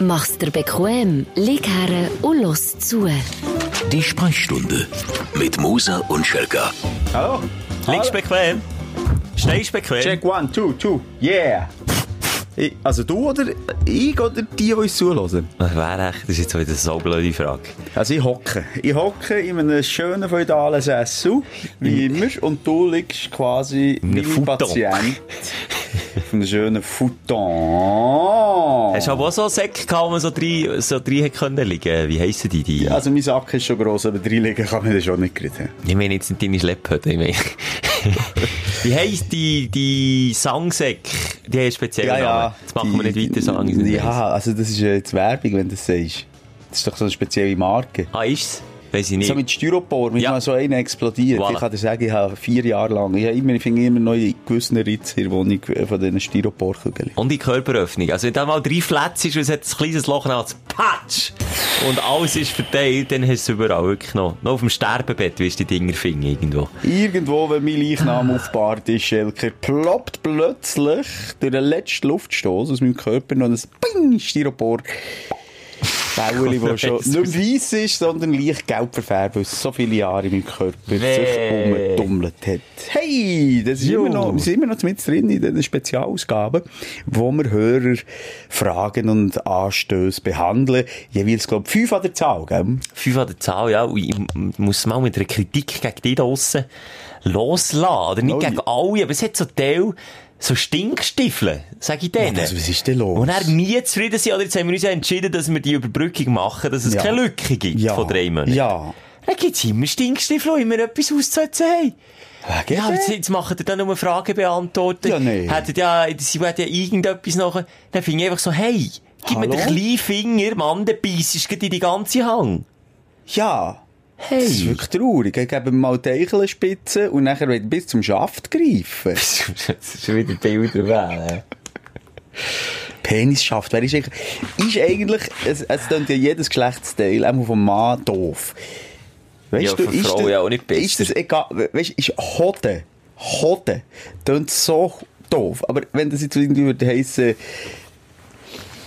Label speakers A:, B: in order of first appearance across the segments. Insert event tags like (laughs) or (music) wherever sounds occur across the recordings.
A: Mach's dir bequem, lieg her und los zu.
B: Die Sprechstunde mit Musa und Schelka.
C: Hallo?
D: Liegst bequem? Stehst bequem?
C: Check one, two, two. Yeah. Ich, also du oder ich oder die, die uns zuhören?
D: Was wäre echt? Das ist jetzt wieder so eine blöde Frage.
C: Also ich hocke. Ich hocke in einem schönen feudalen Sessel, wie immer, und du liegst quasi
D: In einem
C: mein
D: Futon.
C: Patient (laughs) auf einem schönen Futon.
D: Hast du aber auch so einen Säcke gehabt, wo man so drei, so drei hätte können liegen? Wie heissen die? die?
C: Also mein Sack ist schon gross, aber drei liegen kann man das schon nicht kriegen.
D: Ich meine jetzt nicht deine Schlepphütte, ich meine. (laughs) Wie heisst die, die Sangsäcke? Die haben einen speziellen Namen. Jetzt machen wir nicht weiter weiss.
C: Ja, also das ist ja jetzt Werbung, wenn du das sagst. Das ist doch so eine spezielle Marke.
D: Ah, ist's? Weiss ich nicht.
C: So mit Styropor, mit
D: Ja.
C: mal so einer explodiert.
D: Voilà.
C: Ich kann dir sagen, ich habe vier Jahre lang, ich, immer, ich finde immer noch in gewissen Ritz in der Wohnung von diesen Styroporkügeln.
D: Und die Körperöffnung. Also, wenn da mal drei Flätze ist und es hat ein kleines Loch, hat's Patsch! Und alles ist verteilt, dann hast du es überall wirklich noch. Noch auf dem Sterbebett wirst du die Dinger finden, irgendwo.
C: Irgendwo, wenn mein Leichnam (sighs) aufgebahrt ist, Schelker, ploppt plötzlich durch den letzten Luftstoß aus meinem Körper noch ein Bing, Styropor. Bäuerli, das schon nicht weiss ist, sondern leicht gelb verfärbt, weil so viele Jahre in meinem Körper sich
D: Nee.
C: umgetummelt hat. Hey, das ist
D: Jo.
C: immer noch, wir sind immer noch mit drin in den Spezialausgaben, wo wir Hörer Fragen und Anstöße behandeln. Jeweils, glaube ich, fünf an der Zahl, gell?
D: Fünf an der Zahl, ja. Und ich muss mal mit einer Kritik gegen die da loslassen. Oder nicht
C: Oh,
D: gegen alle, aber es hat so Teil, so Stinkstiefel, sag ich denen.
C: Was, was ist denn los?
D: Und er nie zufrieden sind, oder jetzt haben wir uns ja entschieden, dass wir die Überbrückung machen, dass es
C: Ja.
D: keine Lücke gibt von drei Monaten.
C: Ja.
D: Dann gibt's immer Stinkstiefel, die immer etwas auszusetzen haben.
C: Wegen
D: Ja, jetzt, jetzt machen die dann nur Fragen beantworten.
C: Ja, nee.
D: Hätten ja, sie hätten ja irgendetwas nachher. Dann finde ich einfach so, hey, gib mir
C: Hallo?
D: den kleinen Finger, Mann, der beißt in die ganze Hang.
C: Ja.
D: Hey.
C: Das ist wirklich traurig. Ich gebe mal die Eichelspitze und nachher wird bis zum Schaft greifen. (laughs)
D: das ist schon wieder Bilder wählen.
C: Penisschaft, wer ist eigentlich, ist eigentlich, es, es klingt ja jedes Geschlechtsteil, auch vom Mann, doof. Weißt
D: Ja, für Frauen ja auch nicht besser.
C: Ist das egal, weißt du, ist Hoden, Hoden, klingt so doof. Aber wenn das jetzt irgendwie würde heissen,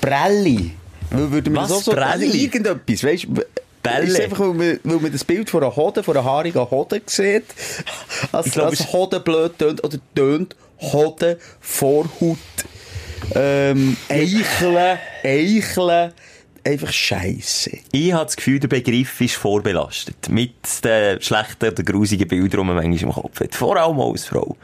C: Prelli, würde man
D: Was?
C: das auch so,
D: Prelli?
C: irgendetwas, weißt du,
D: Bälle?
C: Ist es einfach, weil man, weil man das Bild von einer Hode, von einer haarigen Hode sieht, als,
D: Ich glaub,
C: als
D: es-
C: Hode blöd tönt, oder tönt Hode, Vorhaut, ähm, Eicheln, Eicheln, einfach Scheisse.
D: Ich habe das Gefühl, der Begriff ist vorbelastet. Mit den schlechten oder grusigen Bildern, die man manchmal im Kopf hat. Vor allem als Frau.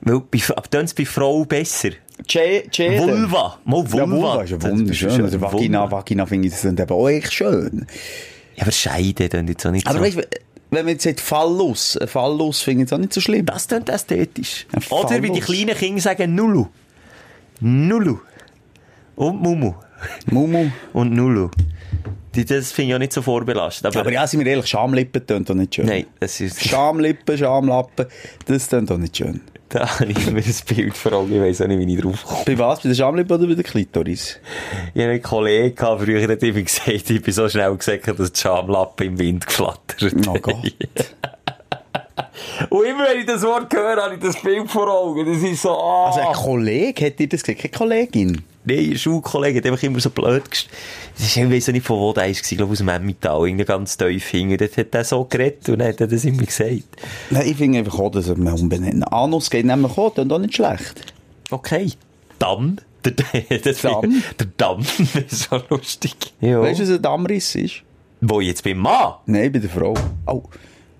D: Weil, aber dann bei Frau besser.
C: Che, che,
D: Vulva. Mal Vulva.
C: Ja, Vulva ist ja wunderschön. Also Vagina. Vagina finde ich das dann eben auch echt schön.
D: Ja, aber Scheide dann jetzt auch nicht
C: Aber
D: so.
C: weißt wenn man jetzt sagt Phallus, ein Phallus finde ich jetzt auch nicht so schlimm.
D: Das klingt ästhetisch. Oder wie die kleinen Kinder sagen, Nulu. Nulu. Und Mumu.
C: Mumu.
D: Und Nulu. Die- Das finde ich auch nicht so vorbelastet. Aber,
C: Aber ja, sind wir ehrlich, Schamlippen tönt doch nicht schön.
D: nein, das ist...
C: Schamlippen, Schamlappen, das tönt doch nicht schön. (laughs)
D: Da habe ich immer ein Bild vor Augen, ich weiss auch nicht, wie ich drauf komme.
C: Bei was? Bei der Schamlippe oder bei der Klitoris?
D: Ich hatte einen Kollegen, früher hat immer gesagt, ich bin so schnell gesagt, dass die Schamlappen im Wind geflattert
C: Oh Gott. (laughs)
D: Und immer wenn ich das Wort höre, habe ich das Bild vor Augen. Das ist so, ah.
C: Also ein Kollege, hat dir das gesagt? Keine Kollegin?
D: Nein, ein Schulkollege hat einfach immer so blöd gest... Das ist, ich weiss auch nicht, von wo der ist, ich glaube aus dem Emmental, irgendwie ganz tief hinten. Dort hat er so geredet und dann hat er das immer gesagt.
C: Nein, ich finde einfach auch, dass wir umbenennen. Anus geht nämlich auch, tönt auch nicht schlecht.
D: Okay. Damm. Der, (laughs) das
C: Damm?
D: Der Damm, (laughs) ist so lustig. Ja.
C: Weißt du, was ein Dammriss ist?
D: Wo jetzt beim Mann?
C: Nein, bei der Frau. Oh,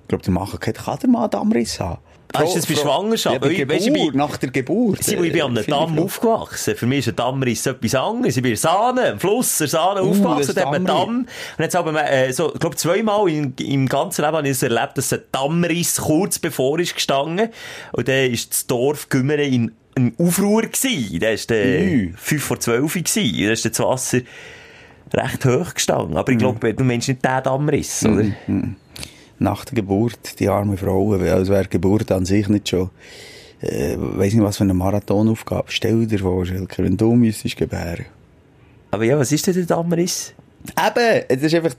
C: ich glaube, der Mann kann, kann der Mann einen Dammriss haben.
D: Ah, ist das bei Schwangerschaft?
C: Ja, bei
D: Weil ich-
C: Geburt,
D: bei-
C: nach der Geburt.
D: Sie, ich bin an einem Damm aufgewachsen. Für mich ist ein Dammriss etwas anderes. Ich bin in Sahne, am Fluss, der Sahne
C: Uh,
D: aufgewachsen.
C: das
D: Da hat man. Damm. Und jetzt haben wir, äh, so, ich glaube, zweimal im, im ganzen Leben habe ich es erlebt, dass ein Dammriss kurz bevor ist gestanden. Und dann ist das Dorf Gümmere in, in Aufruhr gewesen. Da ist der
C: Ui.
D: 5 vor 12 gewesen. Da ist das Wasser recht hoch gestanden. Aber ich glaube, du meinst nicht den Dammriss, oder?
C: Nach der Geburt, die arme Frau, als wäre Geburt an sich nicht schon, äh, weiss nicht, was für eine Marathonaufgabe. Stell dir vor, Schelke, wenn du müsstest gebären.
D: Aber ja, was ist denn der Dammriss?
C: Eben, es ist einfach,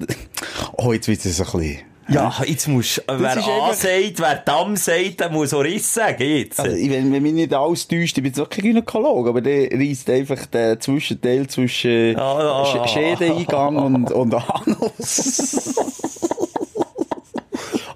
C: oh, jetzt wird es ein bisschen,
D: Ja, jetzt musst, äh, wer A sagt, wer Damm sagt, der muss auch Riss sagen, jetzt.
C: Also, wenn, wenn mich nicht alles täuscht, ich bin jetzt auch kein Gynäkologe, aber der reißt einfach den Zwischenteil zwischen
D: Ah, ah,
C: Sch-
D: ah.
C: Schädeneingang und, und Anus. (laughs)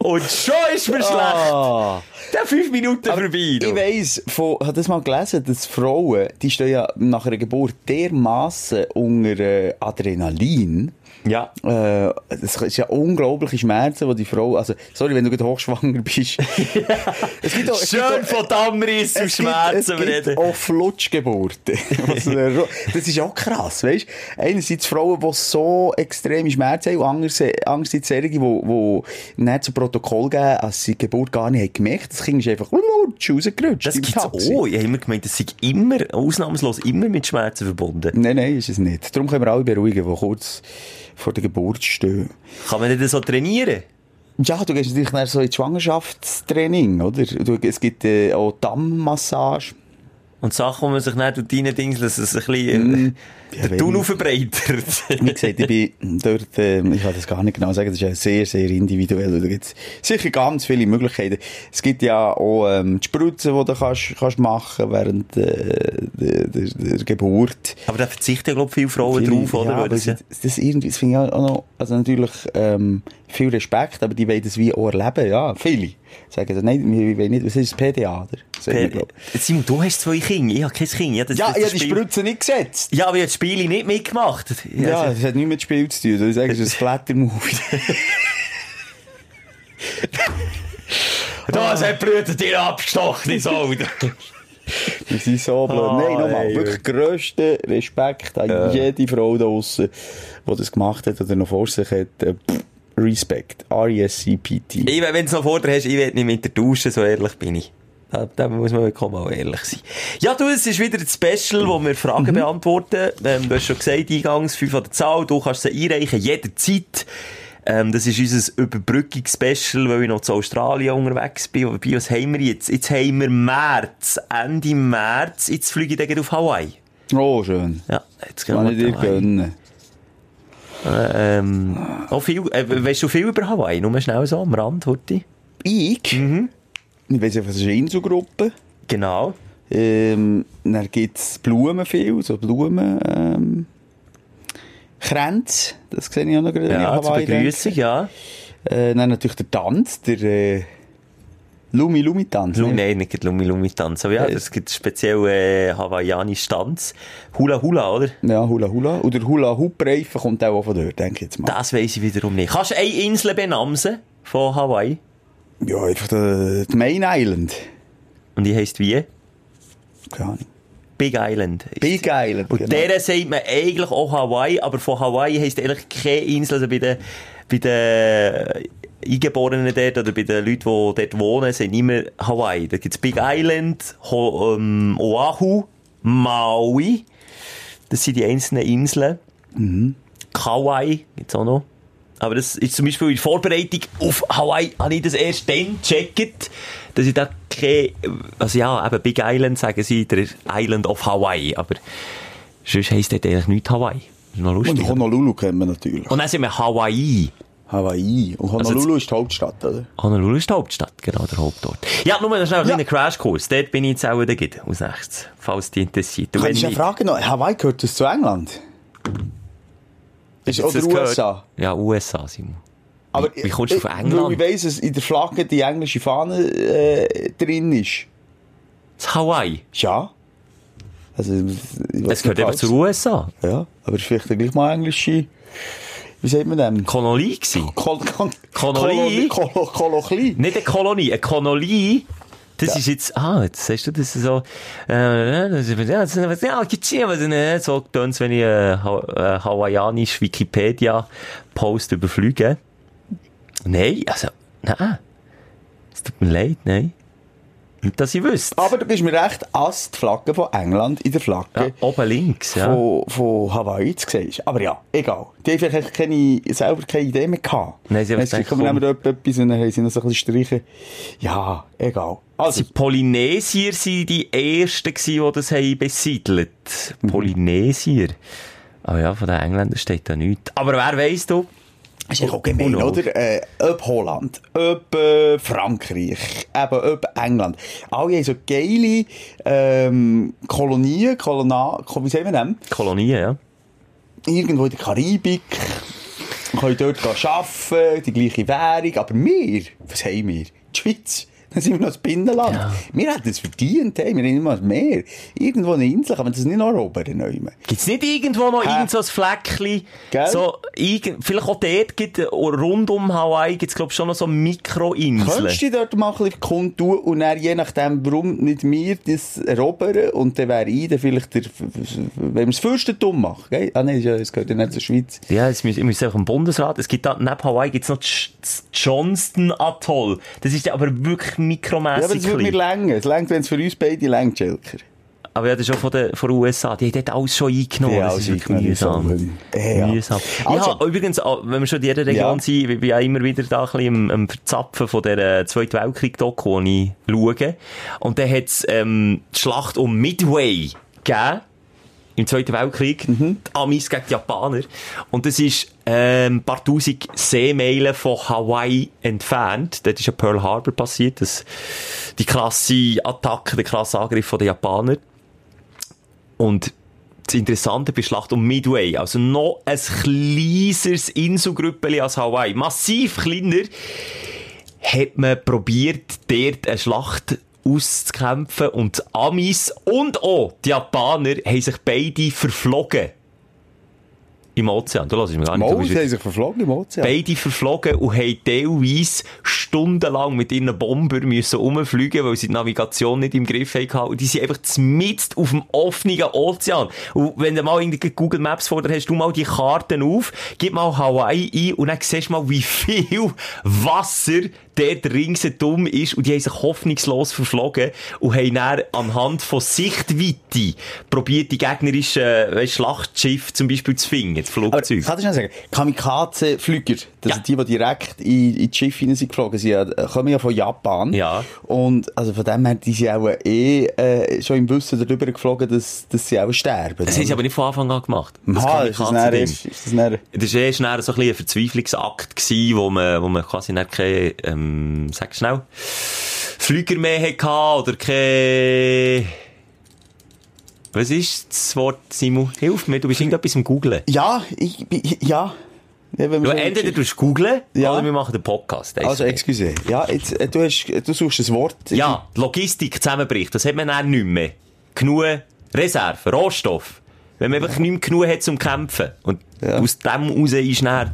D: Und schon ist mir schlecht.
C: Ah.
D: Der fünf Minuten vorbei.
C: Ich
D: du.
C: weiss, von, ich habe das mal gelesen, dass Frauen, die stehen ja nach einer Geburt dermassen unter äh, Adrenalin.
D: Ja.
C: Äh, das ist ja unglaubliche Schmerzen, die die Frau, also, sorry, wenn du gerade hochschwanger bist. (laughs) es gibt auch, es gibt
D: Schön
C: auch-
D: von Dammriss und
C: es gibt, es
D: Schmerzen
C: gibt auch Flutschgeburten. (laughs) (laughs) Das ist auch krass, weißt du? Einerseits Frauen, die so extreme Schmerzen haben, und andererseits, andererseits solche, die, die nicht zu Protokoll geben, als sie die Geburt gar nicht haben gemerkt. Das Kind ist einfach rausgerutscht.
D: Das gibt's
C: Taxi.
D: auch. Ich habe immer gemeint, das sei immer, ausnahmslos immer mit Schmerzen verbunden.
C: Nein, nein, ist es nicht. Darum können wir alle beruhigen, die kurz vor der Geburt stehen.
D: Kann man nicht so trainieren?
C: Ja, du gehst natürlich dann so ins Schwangerschaftstraining, oder? Du, es gibt äh, auch Dammmassage.
D: Und Sachen, wo man sich nicht durch deine Dings, dass es ein bisschen,
C: Mm.
D: Der Tunnel verbreitert. (laughs)
C: Wie gesagt, ich bin dort, ähm, ich kann das gar nicht genau sagen, das ist ja sehr, sehr individuell. Da gibt's sicher ganz viele Möglichkeiten. Es gibt ja auch ähm, die Spritzen, die du kannst, kannst machen während äh, der, der, der Geburt.
D: Aber da verzichten, glaube ich, viele Frauen
C: Viele-
D: drauf, oder?
C: Ja, aber
D: das
C: das, irgendwie, das finde ich auch noch, also natürlich ähm, viel Respekt, aber die wollen das wie auch erleben, ja, viele. Sagen so, nein, wir wollen nicht, was ist das, PDA, oder?
D: Simon, du hast zwei Kinder, ich habe kein Kind. Ich das,
C: Ja,
D: das
C: ich habe die Spritze nicht gesetzt.
D: Ja, aber ich habe das Spiel nicht mitgemacht.
C: Ja,
D: Also-
C: das hat nichts mit Spiel zu tun. Es ist ein (laughs) Splatter-Movie.
D: Das hat Brüder dir abgestochen ins Auge.
C: Wir sind so blöd.
D: Ah,
C: Nein, nochmal.
D: ey,
C: Wirklich grössten Respekt an jede Frau da draussen, die das gemacht hat oder noch vor sich hat. Äh, pff, Respekt. R-E-S-C-P-T.
D: Wenn du es noch vor dir hast, ich will nicht mit der Dusche, so ehrlich bin ich. Da, da muss man mal ehrlich sein. Ja, du, es ist wieder ein Special, wo wir Fragen beantworten. Ähm, du hast schon gesagt, eingangs 5 an der Zahl, du kannst sie einreichen, jederzeit. Ähm, das ist unser Überbrückungsspecial, weil ich noch zu Australien unterwegs bin. Wobei, was haben wir jetzt? Jetzt haben wir März, Ende März, jetzt fliege ich dann auf Hawaii.
C: Oh, schön.
D: Ja, jetzt gehen
C: Kann
D: wir
C: ich dir gönnen.
D: Ähm, auch viel, äh, weißt du viel über Hawaii? Nur schnell so am Rand, Horti.
C: Ich?
D: Mhm.
C: Ich weiss einfach, es ist eine Inselgruppe.
D: Genau.
C: Ähm, dann gibt es Blumen viel, so Blumen, ähm, Kränze, das sehe ich auch noch gerade,
D: Ja, zur. Begrüßung, ja.
C: Äh, dann natürlich der Tanz, der äh, Lumi-Lumi-Tanz.
D: Lu
C: ne?
D: nein, nicht Lumi Lumi Tanz. Aber ja, das gibt speziell äh, hawaiianisch Tanz. Hula Hula, oder?
C: Ja, Hula Hula. Und der Hula Hoop Reifen kommt auch von dort, denke ich jetzt mal.
D: Das weiss ich wiederum nicht. Kannst du eine Insel benamsen von Hawaii?
C: Ja, einfach der, die Main Island.
D: Und die heisst wie?
C: Keine Ahnung.
D: Big Island.
C: Big Island,
D: Und
C: genau.
D: der sagt man eigentlich auch Hawaii, aber von Hawaii heisst eigentlich keine Insel. Also bei den, bei den Eingeborenen dort oder bei den Leuten, die dort wohnen, sind immer Hawaii. Da gibt's Big Island, Ho ähm, Oahu, Maui. Das sind die einzelnen Inseln. Kauai gibt's auch noch. Aber das ist zum Beispiel in Vorbereitung auf Hawaii, habe ich das erst dann gecheckt, dass ich da keine, also ja, eben Big Island sagen sie, der Island of Hawaii, aber sonst heisst das eigentlich nicht Hawaii. Das ist noch lustig.
C: Und Honolulu kennt man natürlich.
D: Und dann sind wir Hawaii.
C: Hawaii. Und
D: Also
C: Honolulu ist die Hauptstadt, oder?
D: Honolulu ist die Hauptstadt, genau, der Hauptort. Ja, nur noch schnell
C: Ja.
D: kleinen Crashkurs. Dort bin ich jetzt auch wieder als nächstes. Falls dich interessiert. Und
C: Kann
D: wenn
C: ich ja fragen noch, Hawaii gehört das zu England? Ist, oder? USA?
D: Ja, USA, Simon.
C: Aber
D: wie kommst du auf
C: ich-
D: England?
C: Ich weiss, dass in der Flagge die englische Fahne äh, drin ist.
D: Das Hawaii.
C: Ja. Also,
D: Das gehört einfach zur USA.
C: Ja, aber es ist vielleicht gleich mal englische... Wie sagt man dem?
D: Kolonie gsi.
C: Kol Kol
D: Kolonie?
C: Kol Kol Kolochli.
D: Nicht eine Kolonie, eine Kolonie. Das ist jetzt, ah, jetzt sagst du das so, äh, das ist, ja, das ist, ja, gibt's hier, was, ne, so tönt's, wenn ich, äh, äh, hawaiianisch Wikipedia-Post überfliege. Nein, also, nein. Es tut mir leid, nein. Dass ich wüsste.
C: Aber du gibst mir recht, als die Flagge von England in der Flagge
D: Ja, oben links, ja.
C: von, von Hawaii zu sehen ist. Aber ja, egal. Die haben vielleicht keine, selber keine Idee mehr gehabt.
D: Nein, sie haben
C: kommen
D: komm.
C: wir etwas und dann haben sie noch so ein bisschen streichen. Ja, egal. Also,
D: Die Polynesier waren die ersten, die das haben besiedelt. Polynesier. Aber ja, von den Engländern steht da nichts. Aber wer weiss du?
C: Das ist ja auch gemein,
D: Und auch.
C: oder? Äh, ob Holland, ob äh, Frankreich, eben ob England. Alle haben so geile ähm, Kolonien, Kolona, wie sagen wir das?
D: Kolonien, ja.
C: Irgendwo in der Karibik. Können dort arbeiten, die gleiche Währung. Aber wir, was haben wir? Die Schweiz. Dann sind wir noch das Binnenland. Wir hätten es verdient, hey. wir haben mal mehr. Irgendwo eine Insel, kann man das nicht noch erobern? nehmen?
D: Gibt's nicht irgendwo noch
C: Hä?
D: irgend so ein Fleckchen?
C: Gell?
D: So, vielleicht auch dort gibt, rund um Hawaii gibt's, glaub schon noch so Mikroinseln.
C: Könntest du dort mal ein bisschen kundtun und dann, je nachdem, warum nicht wir das erobern und dann wäre ich dann vielleicht der, wenn wir das Fürstentum machen, gell? Ah, nein, es gehört ja nicht zur Schweiz.
D: Ja, es müssen, ich muss einfach im Bundesrat. Es gibt da, neben Hawaii gibt's noch das das Johnston Atoll. Das ist ja aber wirklich
C: Ja, aber
D: mikromässig
C: das würde mir länger. Es längt, wenn es für uns beide längt, Schelker.
D: Aber ja, das ist auch von den, von den USA. Die haben dort alles schon eingenommen.
C: Ja,
D: das ist mühsam.
C: Ja.
D: Mühsam.
C: Also-
D: ja, übrigens, wenn wir schon in jeder Region
C: Ja.
D: sind, ich bin ja immer wieder da ein bisschen am, am Verzapfen von der Zweiten Weltkrieg-Doku, die ich schaue. Und dann hat's, ähm, die Schlacht um Midway gegeben. Im Zweiten Weltkrieg.
C: Mhm.
D: Die Amis gegen die Japaner. Und das ist, ähm, ein paar tausend Seemeilen von Hawaii entfernt. Dort ist ja Pearl Harbor passiert. Das, die krasse Attacke, der krasse Angriff der Japaner. Und das Interessante bei Schlacht um Midway, also noch ein kleineres Inselgrüppeli als Hawaii, massiv kleiner, hat man probiert, dort eine Schlacht auszukämpfen und die Amis und auch die Japaner haben sich beide verflogen. Im Ozean. Du hörst mich gar nicht.
C: Mal, sie haben sich verflogen im Ozean.
D: beide verflogen und haben teilweise stundenlang mit ihren Bomber müssen rumfliegen, weil sie die Navigation nicht im Griff hatten. Und die sind einfach zmitzt auf dem offenen Ozean. Und wenn du mal irgendwie Google Maps vor dir hast, du mal die Karten auf, gib mal Hawaii ein und dann siehst du mal, wie viel Wasser dort ringsherum ist. Und die haben sich hoffnungslos verflogen und haben dann anhand von Sichtweite probiert, die gegnerischen weißt, Schlachtschiffe zum Beispiel zu finden, das
C: Aber
D: Flugzeug.
C: kann ich sagen, Kamikaze-Flüger, das
D: Ja.
C: sind die, die direkt in, in die Schiffe hinein sind geflogen sind, ja, kommen ja von Japan.
D: Ja.
C: Und also von dem her, die sind auch eh äh, schon im Wissen darüber geflogen, dass, dass sie auch sterben.
D: Das haben sie aber nicht von Anfang an gemacht.
C: Aha, ist das, dann erst, ist das dann,
D: Das war erst so ein, bisschen ein Verzweiflungsakt, gewesen, wo man, wo man quasi nicht keine, ähm, sag schnell, Flüger mehr hatte oder keine, was ist das Wort, Simon? Hilf mir, du bist irgendetwas im Googlen.
C: ja, ich, bin- ja. ja
D: Du, entweder du googlen
C: Ja.
D: oder wir machen den Podcast.
C: Also, excuse. Ja, jetzt, äh, du, hast, du suchst ein Wort.
D: Ja, Logistik zusammenbricht, das hat man dann nicht mehr. Genug Reserven, Rohstoff. Wenn man einfach nicht mehr genug hat zum Kämpfen. Und
C: Ja.
D: aus dem heraus ist dann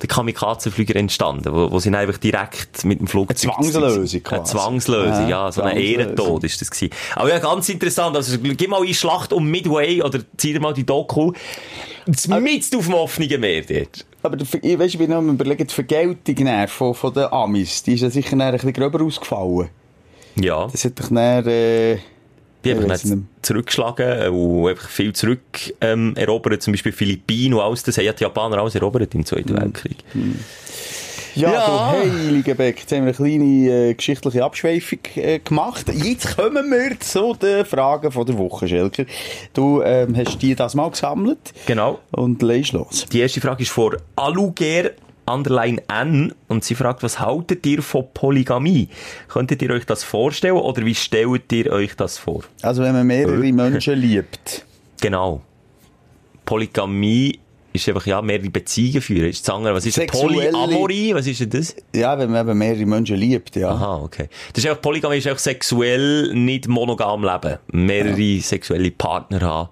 D: der Kamikazenflüger entstanden, wo, wo sie dann einfach direkt mit dem Flugzeug...
C: Eine Zwangslösung
D: Eine
C: quasi.
D: Zwangslösung,
C: Ja,
D: ja, so ein. Ehrentod ist das gewesen. Aber ja, ganz interessant, also gib mal in Schlacht um Midway oder zieh dir mal die Doku. Mitten auf dem offenen Meer dort.
C: Aber ich, weißt, ich bin noch am überlegen, die Vergeltung von, von den Amis, die ist ja sicher ein bisschen gröber ausgefallen.
D: Ja.
C: Das hat doch dann, äh,
D: Die haben nicht. zurückgeschlagen und einfach viel zurück ähm, erobert. Zum Beispiel Philippinen und alles, das haben ja die Japaner alles erobert im Zweiten Weltkrieg.
C: Ja,
D: Ja.
C: du heilige Beck, jetzt haben wir eine kleine äh, geschichtliche Abschweifung äh, gemacht. Jetzt kommen wir zu den Fragen von der Woche, Schelker. Du ähm, hast die das mal gesammelt
D: Genau.
C: und legst los.
D: Die erste Frage ist vor Aluger Underline N und sie fragt, was haltet ihr von Polygamie? Könntet ihr euch das vorstellen oder wie stellt ihr euch das vor?
C: Also wenn man mehrere
D: Äh.
C: Menschen liebt. (laughs)
D: Genau. Polygamie ist einfach, ja, mehrere Beziehungen führen. Ist das andere, was ist
C: Sexuelle-
D: Polyamorie? Was ist denn das?
C: Ja, wenn man eben mehrere Menschen liebt, ja.
D: Aha, okay. Das ist einfach, Polygamie ist einfach sexuell nicht monogam leben. Mehrere sexuelle Partner haben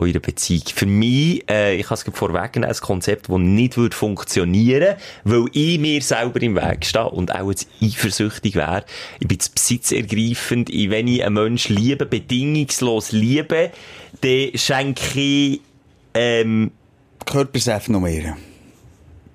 D: in ihrer Beziehung. Für mich, äh, ich kann es vorwegnehmen, ein Konzept, das nicht würde funktionieren, weil ich mir selber im Weg stehe und auch jetzt eifersüchtig wäre. Ich bin zu besitzergreifend. Wenn ich einen Menschen liebe, bedingungslos liebe, dann schenke ich, ähm,
C: Körpersäfte noch mehr.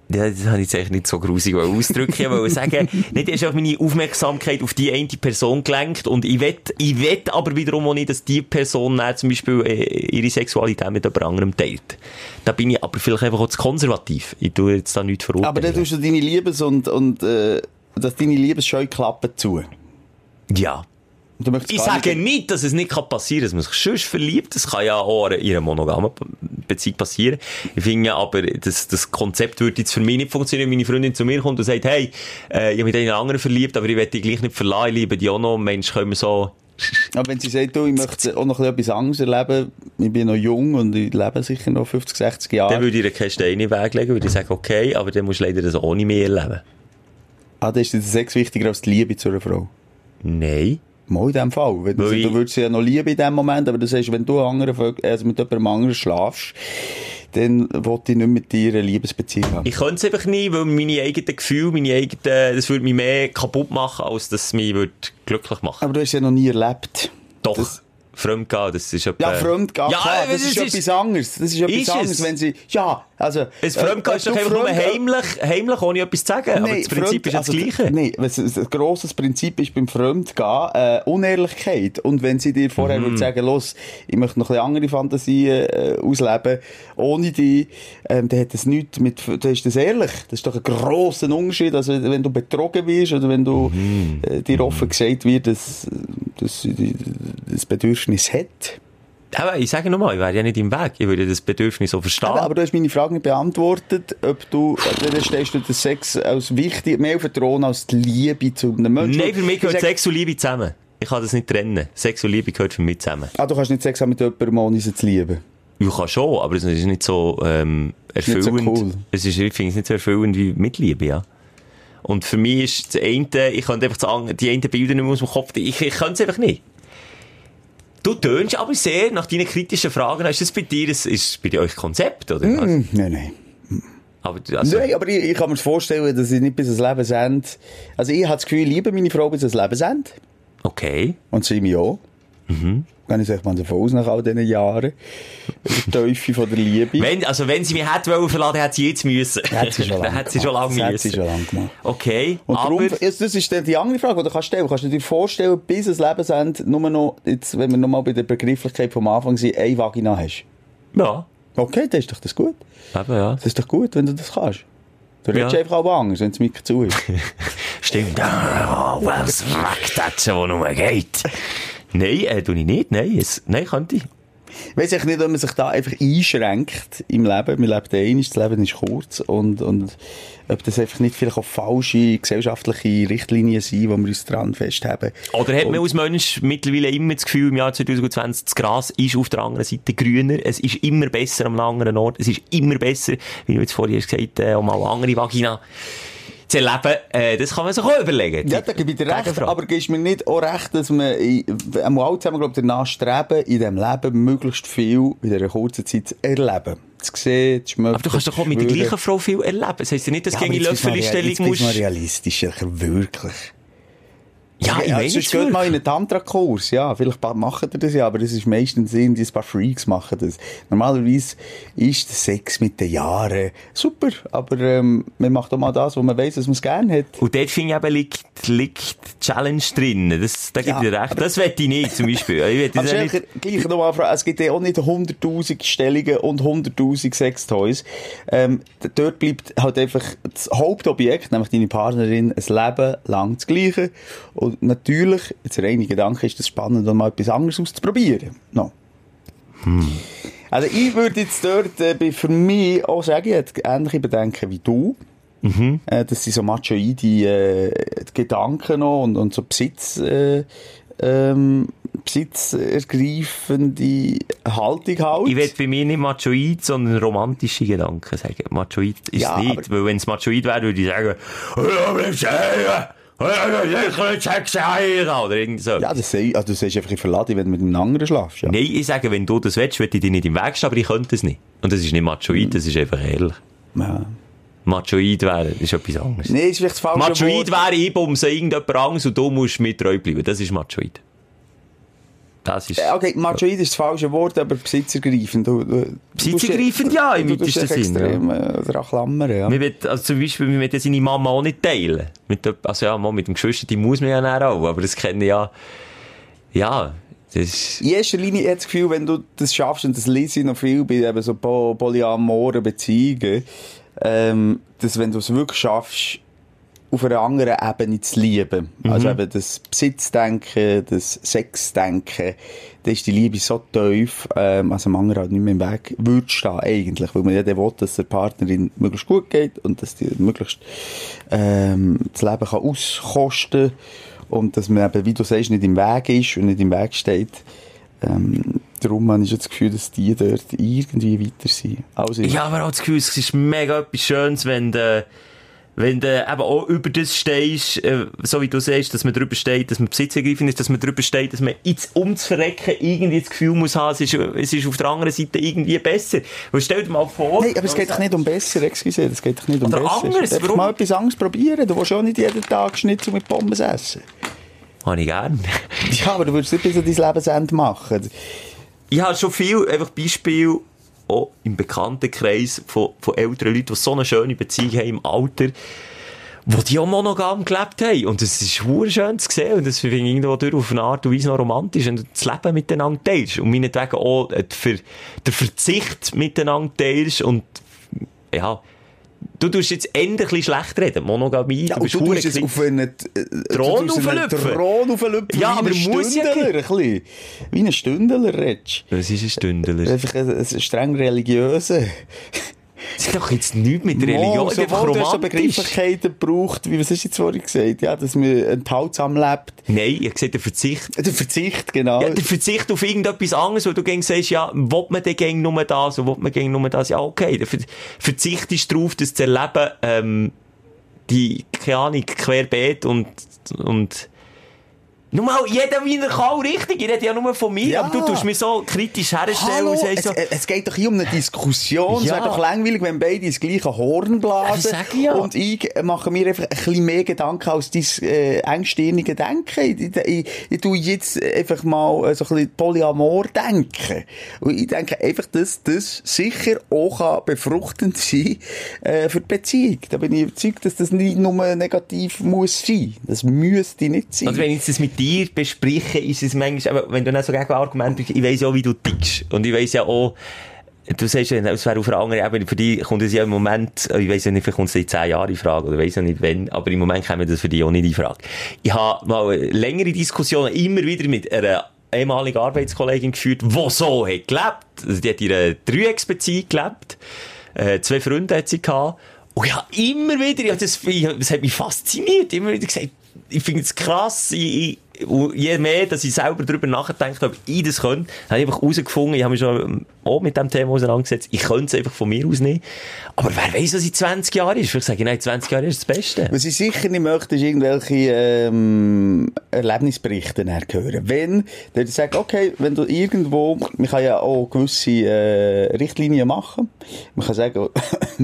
D: ja, das habe ich jetzt eigentlich nicht so grusig ausdrücken. Ich wollte sagen, nicht, auch meine Aufmerksamkeit auf die eine Person gelenkt und ich will, ich will aber wiederum auch nicht, dass die Person dann zum Beispiel äh, ihre Sexualität mit jemand anderem teilt. Da bin ich aber vielleicht einfach auch zu konservativ. Ich tue jetzt da nichts verurteilen.
C: Aber dann tust du deine Liebes- und, und äh, dass deine Liebesscheuklappen zu.
D: Ja. Ich sage
C: nicht-
D: nicht, dass es nicht kann passieren kann, dass man sich sonst verliebt. Das kann ja auch in einer monogamen Beziehung passieren. Ich finde aber, das, das Konzept würde jetzt für mich nicht funktionieren, wenn meine Freundin zu mir kommt und sagt, hey, äh, ich habe mich in einen anderen verliebt, aber ich werde dich gleich nicht verlassen, ich liebe dich auch noch. Mensch, können wir so...
C: Aber wenn sie sagt, du, ich möchte auch noch etwas anderes erleben, ich bin noch jung und ich lebe sicher noch 50, 60
D: Dann
C: Jahre.
D: würde ich ihr keine Steine in den Weg legen, würde ich sagen, okay, aber dann musst du leider das ohne mich erleben.
C: Ah, dann ist der Sex wichtiger als die Liebe zu einer Frau.
D: Nein.
C: Mal in dem Fall.
D: Weil
C: du,
D: ich-
C: du würdest sie ja noch lieben in dem Moment, aber du sagst, wenn du anderen, also mit jemandem anderen schlafst, dann wollte ich nicht mit dir eine Liebesbeziehung haben.
D: Ich könnte es einfach nie, weil meine eigenen Gefühle, meine eigenen, das würde mich mehr kaputt machen, als dass es mich würde glücklich machen
C: aber du hast es ja noch nie erlebt.
D: Doch,
C: Das-
D: Fremdgehen, das ist etwa...
C: Ja, Fremdgehen,
D: Ja,
C: klar, das
D: es
C: ist, etwas anderes. Das ist etwas
D: Ist
C: anderes,
D: es?
C: wenn sie, ja, also...
D: Das
C: äh,
D: Fremdgehen
C: ob
D: ist doch einfach nur heimlich, heimlich, ohne etwas zu sagen. aber das Prinzip
C: Fremd-
D: ist ja das
C: also,
D: Gleiche.
C: Nein, ein grosses Prinzip ist beim Fremdgehen äh, Unehrlichkeit. Und wenn sie dir vorher würde sagen, los, ich möchte noch ein bisschen andere Fantasien äh, ausleben, ohne die, ähm, dann hat das nichts mit, dann ist das ehrlich. Das ist doch ein grosser Unterschied. Also wenn du betrogen wirst oder wenn du
D: Mhm.
C: äh, dir offen gesagt wird, dass, dass das Bedürfnis hat.
D: Aber ich sage nochmal, ich wäre ja nicht im Weg. Ich würde das Bedürfnis so verstehen.
C: Aber, aber du hast meine Frage nicht beantwortet, ob du, dann stellst du den Sex als wichtig, mehr auf den Thron als die Liebe zu einem Menschen.
D: Nein, für mich
C: Ich
D: gehört Sex und Liebe zusammen. Ich kann das nicht trennen. Sex und Liebe gehört für mich zusammen.
C: Ah, du kannst nicht Sex haben mit jemandem, ohne sie zu lieben.
D: Ich kann schon, aber es ist nicht so ähm,
C: nicht so
D: erfüllend.
C: cool.
D: Es ist, ich finde es nicht so erfüllend wie mit Liebe, ja. Und für mich ist das eine, ich könnte einfach das andere, die einen Bilder nicht mehr aus dem Kopf, ich, ich könnte es einfach nicht. Du tönst aber sehr nach deinen kritischen Fragen, ist das bei dir, ist es bei euch Konzept, oder? was?
C: Hm, nein, nein.
D: Aber, also,
C: Nein, aber ich, ich kann mir vorstellen, dass ich nicht bis ans Lebensende... Also ich habe das Gefühl, ich liebe meine Frau bis ans Lebensende.
D: okay.
C: Und sie mich auch.
D: Mhm.
C: Kann ich mal davon aus, nach all diesen Jahren. Die Teufel von der Liebe.
D: Wenn, also wenn sie mich hätte verlassen, hätte sie jetzt müssen.
C: Hat sie schon (laughs) lange
D: hat sie schon
C: gemacht.
D: lange
C: Das
D: müssen.
C: sie schon lange gemacht.
D: Okay,
C: Und
D: aber...
C: darum, das das ist die andere Frage, die du kannst stellen. Kannst du dir vorstellen, bis ans Lebensende nur noch, jetzt, wenn wir nochmal bei der Begrifflichkeit vom Anfang sind, eine Vagina hast?
D: Ja,
C: Okay, dann ist doch das gut.
D: eben, ja.
C: Das ist doch gut, wenn du das kannst. Du redest
D: Ja.
C: einfach auch anders, wenn das Mikro zu ist. (laughs)
D: Stimmt. Oh, was fragt das, wo nur geht? Nein, äh, tue ich nicht. Nein, es, nein, könnte ich.
C: Ich weiss nicht, ob man sich da einfach einschränkt im Leben. Man lebt einmal, das Leben ist kurz. Und, und ob das einfach nicht vielleicht auch falsche gesellschaftliche Richtlinien sind, die wir uns dran festhaben.
D: Oder hat man als Mensch mittlerweile immer das Gefühl, im Jahr 2020, das Gras ist auf der anderen Seite grüner, es ist immer besser am anderen Ort, es ist immer besser, wie du jetzt vorhin gesagt hast, um eine andere Vagina zu erleben, äh, das kann man sich auch überlegen.
C: Ja, da gebe ich dir recht,
D: Gegenfrage.
C: aber gibst mir nicht auch recht, dass in- einmal alle zusammen, glaube danach streben, in diesem Leben möglichst viel in dieser kurzen Zeit zu erleben. Zu sehen, zu schmecken,
D: Aber du kannst doch auch mit der gleichen Frau viel erleben. Das heisst ja nicht, dass
C: Ja,
D: du
C: aber
D: gegen Löffelstellung
C: jetzt bist du mal
D: musst...
C: realistisch, Elcher, wirklich.
D: Ja, ich meine
C: sonst geht mal in einen Tantra-Kurs, ja, vielleicht machen die das ja, aber das ist meistens irgendwie ein paar Freaks machen das. Normalerweise ist der Sex mit den Jahren super, aber ähm, man macht auch mal das, wo man weiss, dass man es gerne hat.
D: Und dort finde ich eben, liegt, liegt die Challenge drin. Das, da gibt
C: Ja,
D: dir recht. Das wette ich nicht, zum Beispiel. Ich (laughs)
C: Aber
D: ja nicht.
C: gleich noch mal fragen, es gibt ja auch nicht 100'000 Stellungen und 100'000 Sextoys. Ähm, dort bleibt halt einfach das Hauptobjekt, nämlich deine Partnerin, ein Leben lang das Gleiche. Und natürlich, jetzt der reine Gedanke ist das spannend, mal etwas anderes auszuprobieren. No. Also ich würde jetzt dort äh, für mich auch sagen, ich hätte ähnliche Bedenken wie du. Äh, das sind so machoide äh, Gedanken noch und, und so Besitz, äh, ähm, besitzergreifende Haltung halt.
D: Ich will bei mir nicht machoid, sondern romantische Gedanken sagen. Machoid ist
C: Ja,
D: es nicht. Weil wenn es machoid wäre, würde ich sagen, Oder irgend so.
C: ja, das sei, also du sagst einfach, ich verlade dich, wenn du mit einem anderen schlafst. Ja.
D: Nein, ich sage, wenn du das willst, würde ich dir nicht im Weg stehen, aber ich könnte es nicht. Und das ist nicht machoid, das ist einfach ehrlich.
C: Ja.
D: Machoid wäre, das ist etwas anderes.
C: Nee, ist vielleicht das falsche
D: Machoid wäre, ich bumse irgendjemand anderes und du musst mir treu bleiben. Das ist Machoid. Das ist...
C: Äh, Okay, machoid ist das falsche Wort, aber besitzergreifend. Du, du,
D: Besitzergreifend, ja, im weitesten
C: dich
D: Sinn,
C: extrem äh, daran klammern, ja.
D: Man will, also zum Beispiel, will ja seine Mama auch nicht teilen. Mit, also ja, mal mit dem Geschwister, die muss man ja dann auch, aber das kenne ich ja, ja, das ist,
C: In erster Linie hat das Gefühl, wenn du das schaffst, und das lese ich noch viel bei eben so po- polyamoren Beziehungen, ähm, dass wenn du es wirklich schaffst, auf einer anderen Ebene zu lieben. Also eben das Besitzdenken, das Sexdenken, da ist die Liebe so tief, ähm, also dem anderen halt nicht mehr im Weg würde stehen, eigentlich. Weil man ja dann will, dass es der Partnerin möglichst gut geht und dass die möglichst ähm, das Leben kann auskosten und dass man eben, wie du sagst, nicht im Weg ist und nicht im Weg steht. Ähm, darum habe ich das Gefühl, dass die dort irgendwie weiter sind. Also,
D: Ich habe aber auch das Gefühl, es ist mega etwas Schönes, wenn du, wenn du eben auch über das stehst, äh, so wie du sagst, dass man drüber steht, dass man besitzergreifend ist, dass man drüber steht, dass man jetzt umzuverrecken irgendwie das Gefühl muss haben, es ist, es ist auf der anderen Seite irgendwie besser. Weil stell dir mal vor...
C: Nein, aber es geht doch nicht um besser, excuse, es geht doch nicht um
D: Oder
C: besser.
D: anderes,
C: Einfach
D: warum?
C: mal etwas anderes probieren. Du willst auch nicht jeden Tag Schnitzel mit Pommes essen.
D: Habe ich gern. (laughs)
C: Ja, aber du würdest nicht bis an dein Lebensende machen.
D: ich habe schon viel, einfach Beispiel, auch im Bekanntenkreis von, von älteren Leuten, die so eine schöne Beziehung haben im Alter, wo die auch monogam gelebt haben. Und es ist verdammt schön zu sehen. Und das finde ich irgendwo durch auf eine Art und Weise noch romantisch. Und das Leben miteinander teilst. Und meinetwegen auch äh, der Verzicht miteinander teilst. Und, ja, du tust jetzt endlich ein schlecht reden. Monogamie,
C: Ja,
D: du bist
C: du
D: verdammt
C: tust jetzt auf einen äh,
D: Thron
C: du
D: auflüpfen. Ja, aber muss ja
C: Stündler, ein bisschen. Wie ein Stündler redest.
D: Das ist ein Stündler.
C: Einfach ein, ein streng religiöser.
D: Das ist doch jetzt nichts mit Religion. das ist einfach
C: hast so
D: romantisch.
C: Begrifflichkeiten gebraucht, wie, was hast du jetzt vorhin gesagt? Ja, dass man enthaltsam lebt.
D: Nein, ich gesagt, der Verzicht.
C: Der Verzicht, genau.
D: Ja, der Verzicht auf irgendetwas anderes, wo du gegen sagst, ja, will man denn gegen nur das, oder will man gegen nur das? Ja, okay. Der Ver Verzicht ist darauf, das zu erleben, ähm, die, keine Ahnung, querbeet und, und, nur mal, jeder wie er kann, richtig. Ich rede ja nur von mir,
C: Ja.
D: aber du tust mir so kritisch herstellen
C: Hallo, es,
D: so,
C: es- es geht doch hier um eine Diskussion. Es
D: Ja.
C: wäre doch langweilig, wenn beide ins gleiche Horn blasen.
D: Ich ja.
C: Und ich mache mir einfach ein bisschen mehr Gedanken als dein äh, engstirnige Denken. Ich, ich, ich, tue jetzt einfach mal äh, so ein bisschen Polyamor denken. Und ich denke einfach, dass das sicher auch kann befruchtend sein äh, für die Beziehung. Da bin ich überzeugt, dass das nicht nur negativ muss sein. Das müsste nicht sein.
D: Und wenn ich das mit dir bespreche, ist es manchmal, wenn du dann so gegen Argumente bist, ich weiss ja auch, wie du tickst. Und ich weiss ja auch, du sagst ja, es wäre auf einer anderen Ebene, für dich kommt es ja im Moment, ich weiss ja nicht, vielleicht kommt es in 10 Jahren in Frage, oder weiss ja nicht wann, aber im Moment kommt das für dich auch nicht in Frage. Ich habe mal längere Diskussionen immer wieder mit einer ehemaligen Arbeitskollegin geführt, die so hat gelebt. Also die hat einer Dreiecksbeziehung gelebt. Äh, zwei Freunde hat sie gehabt. Und ja, immer wieder, ja, das, das hat mich fasziniert. Immer wieder gesagt, ich finde es krass, ich, ich, je mehr, dass ich selber darüber nachgedacht habe, ob ich das könnte, habe ich einfach herausgefunden, ich habe mich schon auch mit dem Thema auseinandergesetzt, ich könnte es einfach von mir aus nehmen. Aber wer weiß, was in 20 Jahren ist? Vielleicht sage ich, nein, 20 Jahre ist das Beste.
C: Was ich sicher nicht möchte, ist irgendwelche ähm, Erlebnisberichte hören. Wenn der sagt, okay, wenn du irgendwo, man kann ja auch gewisse äh, Richtlinien machen. Man kann sagen,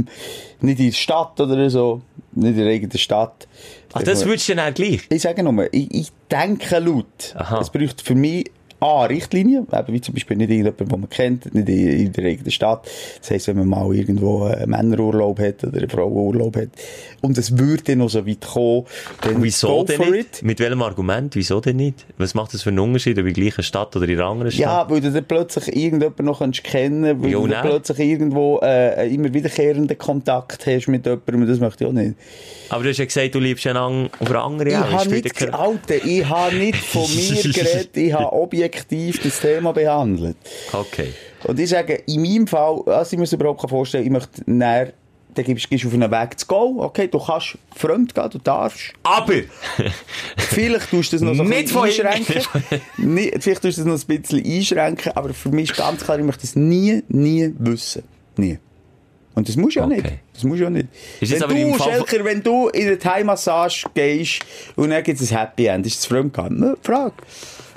C: (laughs) nicht in der Stadt oder so, nicht in der eigenen Stadt.
D: Ach, das würdest du dann auch gleich?
C: Ich sage nur, ich, ich denke laut.
D: Aha.
C: Es braucht für mich A, Richtlinien, eben wie zum Beispiel nicht irgendjemand, den man kennt, nicht in, in der eigenen Stadt. Das heisst, wenn man mal irgendwo einen Männerurlaub hat oder einen Frauenurlaub hat und es würde noch so weit kommen, dann
D: Wieso denn nicht?
C: it.
D: Mit welchem Argument? Wieso denn nicht? Was macht das für einen Unterschied, ob in der gleichen Stadt oder in einer anderen Stadt?
C: Ja, weil du dann plötzlich irgendjemanden noch kannst kennen weil
D: Ja,
C: du dann plötzlich irgendwo äh, einen immer wiederkehrenden Kontakt hast mit jemandem, und das möchte ich auch nicht.
D: Aber du hast ja gesagt, du liebst ja einen auf eine andere
C: Ich habe nicht, Alter, ich habe nicht von (laughs) mir geredet, ich habe (laughs) objektiv das Thema behandelt.
D: Okay.
C: Und ich sage, in meinem Fall, was ich mir das überhaupt vorstellen ich möchte näher, dann gibst gehst du auf einen Weg zu gehen, okay, du kannst fremd gehen, du darfst.
D: Aber! (laughs)
C: Vielleicht tust du das noch so ein bisschen einschränken. Nicht, vielleicht tust du das noch ein bisschen einschränken, aber für mich ist ganz klar, ich möchte das nie, nie wissen. Nie. Und das musst du ja
D: Okay.
C: nicht. Das musst du ja nicht.
D: Ist
C: wenn du, Schelker, wenn du in eine Thai-Massage gehst und dann gibt es ein Happy End, ist das Fremdgehen? Ne, Frage.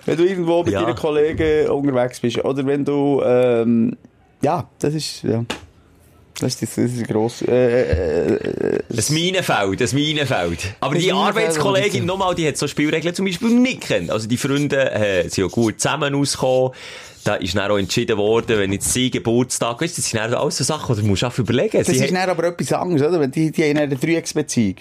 C: Wenn du irgendwo mit
D: Ja.
C: deinen Kollegen unterwegs bist oder wenn du, ähm, ja, das ist, ja. Das ist, das ist ein gross, äh, äh, äh,
D: Das Minenfeld, das Minenfeld. Aber
C: Das
D: die Arbeitskollegin, nochmal, die hat so Spielregeln zum Beispiel nicht kennen. Also die Freunde äh, sind ja gut zusammen ausgekommen. Da ist dann auch entschieden worden, wenn jetzt sie Geburtstag ist, das sind dann alles so Sachen, die du musst auch überlegen.
C: das
D: Sie
C: ist
D: hat-
C: dann aber etwas anderes, oder? Wenn die, die haben eine Dreiecksbeziehung.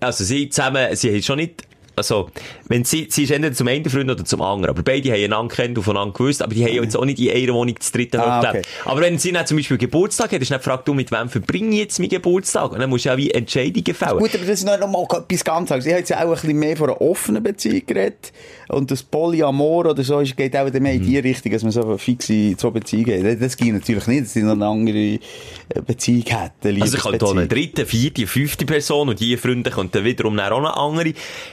D: also sie zusammen, sie haben schon nicht also, wenn sie, sie ist entweder zum einen Freund oder zum anderen, aber beide haben einander kennt und voneinander gewusst, aber die haben jetzt auch nicht in einer Wohnung das dritte
C: Ah, okay.
D: Aber wenn sie dann zum Beispiel Geburtstag hat, ist dann gefragt, du, mit wem verbringe ich jetzt meinen Geburtstag? Und dann musst du ja wie Entscheidungen fällen.
C: Gut, aber das ist noch noch mal etwas ganz anderes. Ich habe jetzt ja auch ein bisschen mehr von einer offenen Beziehung geredet. Und das Polyamor oder so ist, geht auch mehr in die Richtung, dass man so fixe zwei Beziehungen hat. Das geht natürlich nicht, dass sie noch eine andere äh, Beziehung hätten.
D: Also, ich auch eine dritte, vierte, fünfte Person und die Freunde könnten wiederum auch eine andere.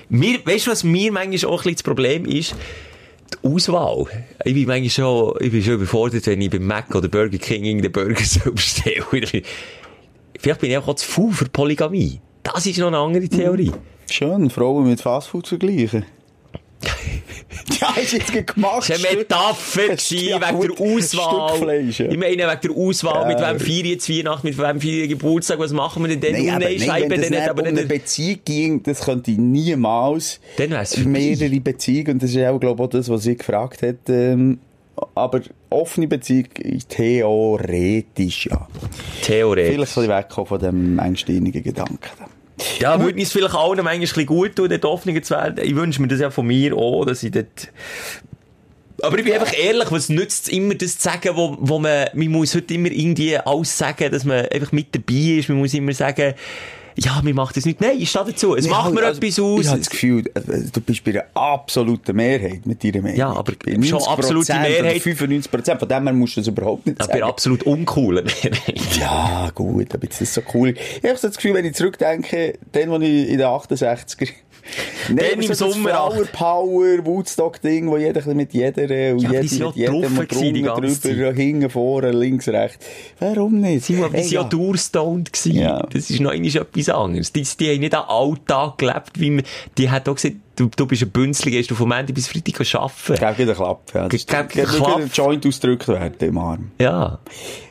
D: Mir, weißt du, was mir manchmal auch ein bisschen das Problem ist? Die Auswahl. Ich bin manchmal schon, ich bin schon überfordert, wenn ich beim Mac oder Burger King irgendeinen Burger (laughs) so bestelle. Vielleicht bin ich auch zu faul für Polygamie. Das ist noch eine andere Theorie.
C: Schön, Frauen mit Fastfood zu vergleichen. Ja, ist jetzt gemacht.
D: Das war eine Metapher
C: Stück-
D: wegen der Auswahl.
C: Fleisch, ja.
D: Ich meine, wegen der Auswahl, mit
C: Ja.
D: wem feiern jetzt Weihnachten, mit wem feiern Geburtstag, was machen wir denn dann?
C: Nein,
D: nein,
C: nein,
D: schreiben
C: wenn das
D: nicht, aber
C: um eine. Beziehung ging, das könnte ich niemals
D: Dann
C: mehrere Beziehungen, und das ist auch, glaube ich, auch das, was sie gefragt hat, ähm, aber offene Beziehung, theoretisch, ja.
D: Theoretisch.
C: Vielleicht soll ich wegkommen von dem engstirnigen Gedanken.
D: Ja, würde ich es vielleicht allen manchmal ein bisschen gut tun, dort Hoffnungen zu werden. Ich wünsche mir das ja von mir auch, dass ich dort... Aber ich bin einfach ehrlich, was nützt es immer, das zu sagen, wo, wo man, man muss heute immer irgendwie alles sagen, dass man einfach mit dabei ist, man muss immer sagen, ja, mir macht das nicht. Nein, ich stehe dazu. Es
C: Nee,
D: macht
C: halt,
D: mir
C: also,
D: etwas aus.
C: Ich habe das Gefühl, äh, du bist bei einer absoluten Mehrheit mit deiner Meinung.
D: Ja, aber
C: Bei
D: schon
C: 90%
D: absolute Mehrheit.
C: 95%, von dem her musst du das überhaupt nicht
D: aber
C: sagen.
D: absolut uncool.
C: Ja, gut, aber jetzt ist das so cool. Ich habe so das Gefühl, wenn ich zurückdenke, dann, als ich in den 68er... Nein,
D: Dann im Sommer
C: Flower Power, Woodstock-Ding, wo jeder mit jeder äh, und
D: Ja, die sind ja
C: mit jedem
D: drauf gewesen die ganze
C: drüber, hinten, vorne, links, rechts. Warum nicht? Ey,
D: sind ja durchstoned gewesen.
C: Ja.
D: Das ist noch etwas anderes. Die, die haben nicht am Alltag gelebt, wie man, die hat auch gesagt, du, du bist ein Bünzli, gehst du vom Montag bis Freitag arbeiten.
C: Gib wieder Klapp. Ja.
D: Gib-
C: gib
D: Klapp.
C: ein Joint ausgedrückt werden im Arm.
D: Ja.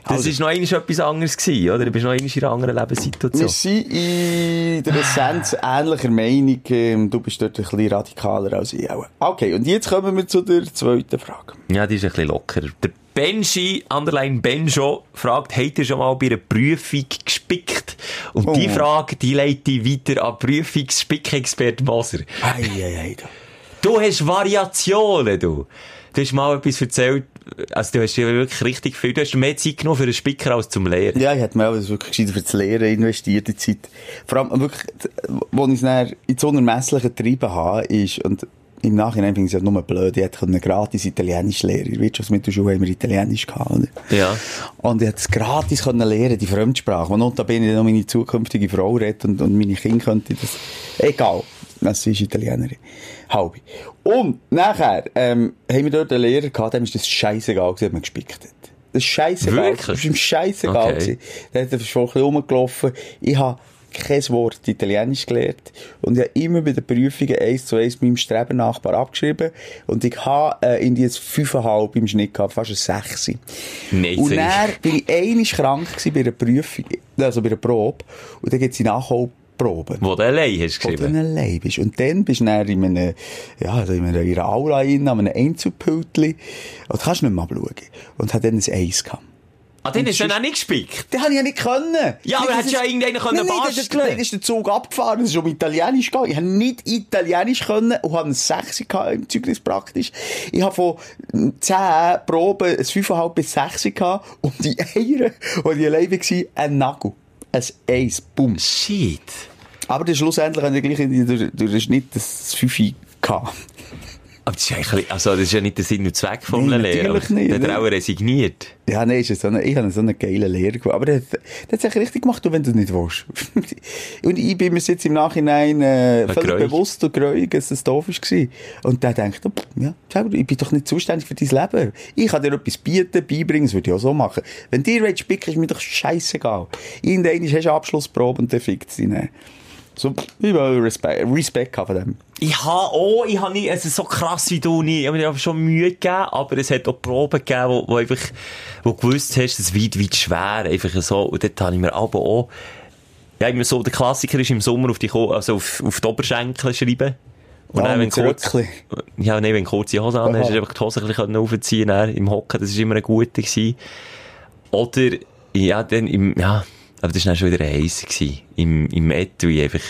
D: Das
C: Also-
D: ist noch einmal etwas anderes gewesen, oder? Du bist noch einmal in einer anderen Lebenssituation.
C: Wir sind in der Essenz ähnlicher Meinung. Ähm, Du bist dort ein bisschen radikaler als ich auch. Okay, und jetzt kommen wir zu der zweiten Frage.
D: Ja, die ist ein bisschen lockerer. Der Benji, Underline Benjo, fragt, habt ihr schon mal bei einer Prüfung gespickt? Und die
C: Oh.
D: Frage, die leite ich weiter an Prüfungsspickexpert Moser.
C: Ei, ei, ei.
D: Du hast Variationen, du. Du hast mal etwas erzählt, also du hast dir wirklich richtig viel, du hast mehr Zeit genommen für einen Spicker als zum Lehren.
C: Ja, ich hätte mir auch wirklich gescheit für das Lehren investiert, die Zeit. Vor allem wirklich, wo ich es in so unermesslichen getrieben habe, ist, und im Nachhinein finde ich es ja nur blöd, ich hätte gratis Italienisch lernen In der Wirtschaftsmittelschule haben wir Italienisch gehabt, oder?
D: Ja.
C: Und ich hätte es gratis können lernen, die Fremdsprache. Und da bin ich noch meine zukünftige Frau redet und, und meine Kinder könnte das, egal. Das ist Italienerin. Halbe. Und nachher, ähm, haben wir dort einen Lehrer gehabt, dem ist das scheißegal gewesen, ob man gespickt hat. Das ist scheißegal.
D: Wirklich?
C: Das ist ihm scheißegal
D: Okay.
C: gewesen. Der hat schon ein bisschen rumgelaufen. Ich habe kein Wort Italienisch gelernt. Und ich habe immer bei den Prüfungen eins zu eins meinem Strebennachbar abgeschrieben. Und ich habe äh, in dieses fünfeinhalb im Schnitt gehabt, fast ein Sechsi.
D: Nein,
C: Und dann bin ich einmal krank gewesen bei einer Prüfung, also bei einer Probe. Und dann gibt es die Nachholprobe.
D: Wo du allein hast
C: Wo du
D: geschrieben.
C: allein bist. Und dann bist du dann in einem, ja, also in einer, in einer Aula rein, an einem Einzelpültli. Und du kannst nicht mehr abschauen. Und hat dann ein Eis gehabt.
D: Ah, den hast du dann auch nicht gespickt?
C: Den habe ich ja nicht können.
D: Ja, aber hättest ja irgendeinen können
C: Nein, nein, das ist,
D: basteln.
C: dann ist der Zug abgefahren, es ist um Italienisch gegangen. Ich habe nicht Italienisch können und habe ein 6 gehabt im Zeugnis praktisch. Ich habe von 10 Proben ein 5,5 bis 6 gehabt und die eine, wo ich allein war, ein Nagel. Ein Eis. Bumm.
D: Shit.
C: Aber schlussendlich habe ich gleich in- durch, durch den Schnitt das 5 gehabt.
D: Aber das ist eigentlich, also, das ist ja nicht der Sinn und Zweck vom
C: Nein,
D: Lehrer.
C: natürlich nicht,
D: Der hat auch resigniert.
C: Ja, nein, ist so eine, ich habe so einen geilen Lehrer gehabt. Aber der, der hat es richtig gemacht, wenn du es nicht willst. (laughs) und ich bin mir jetzt im Nachhinein äh, völlig
D: Greuig.
C: bewusst und greuig, dass es doof war. Und der denkt, oh, ja, selber, ich bin doch nicht zuständig für dein Leben. Ich kann dir etwas bieten, beibringen, das würde ich auch so machen. Wenn dir willst ist mir doch scheißegal. Irgendwann hast du eine Abschlussprobe und dann fickt sie nicht. So, ich will Respekt, Respekt haben von dem.
D: Ich habe auch, ich habe nicht, also so krass wie du nicht, ich habe schon Mühe gegeben, aber es hat auch Proben gegeben, wo, wo einfach, wo gewusst hast, es wird weit schwer, einfach so, und dort habe ich mir aber auch, ja, immer so, der Klassiker ist im Sommer auf die, also auf, auf die Oberschenkel schreiben. Und
C: Ah,
D: dann, wenn kurz, ja, nee, wenn kurze Hose an hast,
C: Aha.
D: hast du einfach die Hose ein bisschen aufziehen können, im Hocken, das ist immer ein guter gewesen. Oder, ja, dann im, ja, Aber das war dann schon wieder heiß gewesen. Im, im Etui einfach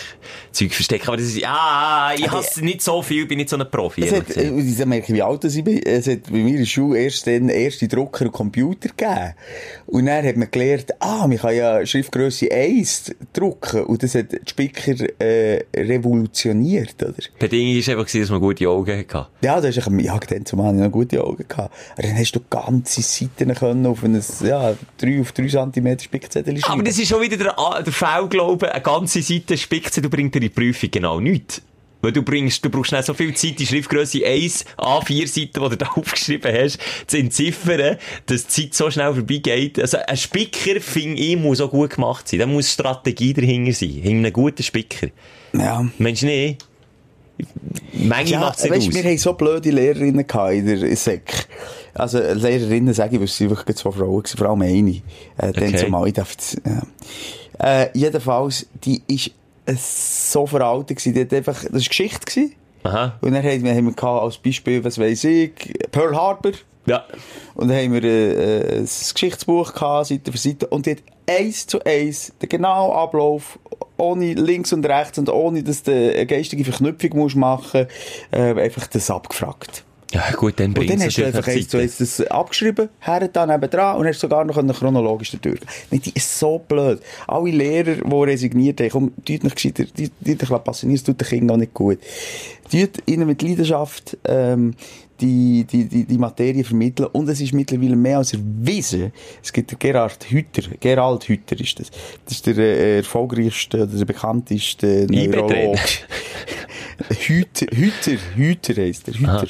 D: Zeug verstecken. Aber das ist, ah, ich hasse nicht so viel, bin nicht so ein Profi.
C: Es hat, äh, ich merke, wie alt ich bin. Es hat bei mir in der Schule erst den ersten Drucker und Computer gegeben. Und dann hat man gelernt, ah, man kann ja Schriftgröße 1 drucken. Und das hat die Spicker, äh, revolutioniert, oder?
D: Die Bedingung war einfach, dass man gute Augen hatte.
C: Ja, das ist ja, dann zumal noch gute Augen gehabt. Aber dann hast du ganze Seiten können auf ein, ja, 3 auf 3 cm Spickzettel schreiben.
D: Aber das ist schon wieder der, der Fehlglaube, eine ganze Seite Spickzettel bringt dir in die Prüfung genau nichts. Weil du bringst, du brauchst nicht so viel Zeit, die Schriftgröße 1, A4 Seiten, die du da (laughs) aufgeschrieben hast, zu entziffern, dass die Zeit so schnell vorbeigeht. Also, ein Spicker, finde ich, muss auch gut gemacht sein. Da muss Strategie dahinter sein. Hinter einem guten Spicker.
C: ja.
D: Du nicht? Manchmal
C: Ja,
D: macht es nicht
C: weißt,
D: aus.
C: wir haben so blöde Lehrerinnen in der SEC. Also, Lehrerinnen sage ich, weil es wirklich zwei Frauen waren, vor allem eine. Äh, Dann
D: Okay.
C: zumal, ich darf ja. Äh, jedenfalls, die ist äh, so veraltet gewesen, die hat einfach, das war Geschichte gewesen.
D: Aha.
C: Und dann haben wir, haben wir als Beispiel, was weiss ich, Pearl Harbor.
D: Ja.
C: Und dann haben wir äh, ein Geschichtsbuch gehabt, Seite für Seite. Und die hat eins zu eins den genauen Ablauf, ohne links und rechts und ohne, dass du eine geistige Verknüpfung musst machen äh, einfach das abgefragt.
D: Ja, gut, dann
C: Und
D: bringt
C: dann
D: es
C: hast du einfach eins zu eins das abgeschrieben, her da nebendran und hast sogar noch chronologisch dadurch. Nee, die ist so blöd. Alle Lehrer, die resigniert haben, komm, tut nicht gescheiter, tut dich passionieren, es tut den Kindern auch nicht gut. Tut ihnen mit Leidenschaft, ähm, die, die, die, die Materie vermitteln. Und es ist mittlerweile mehr als erwiesen. Es gibt Gerhard Hütter, Gerald Hütter ist das. Das ist der äh, erfolgreichste, oder der bekannteste Neurolog. (laughs) Hüter, Hüter, Hüter heisst er, Hüter.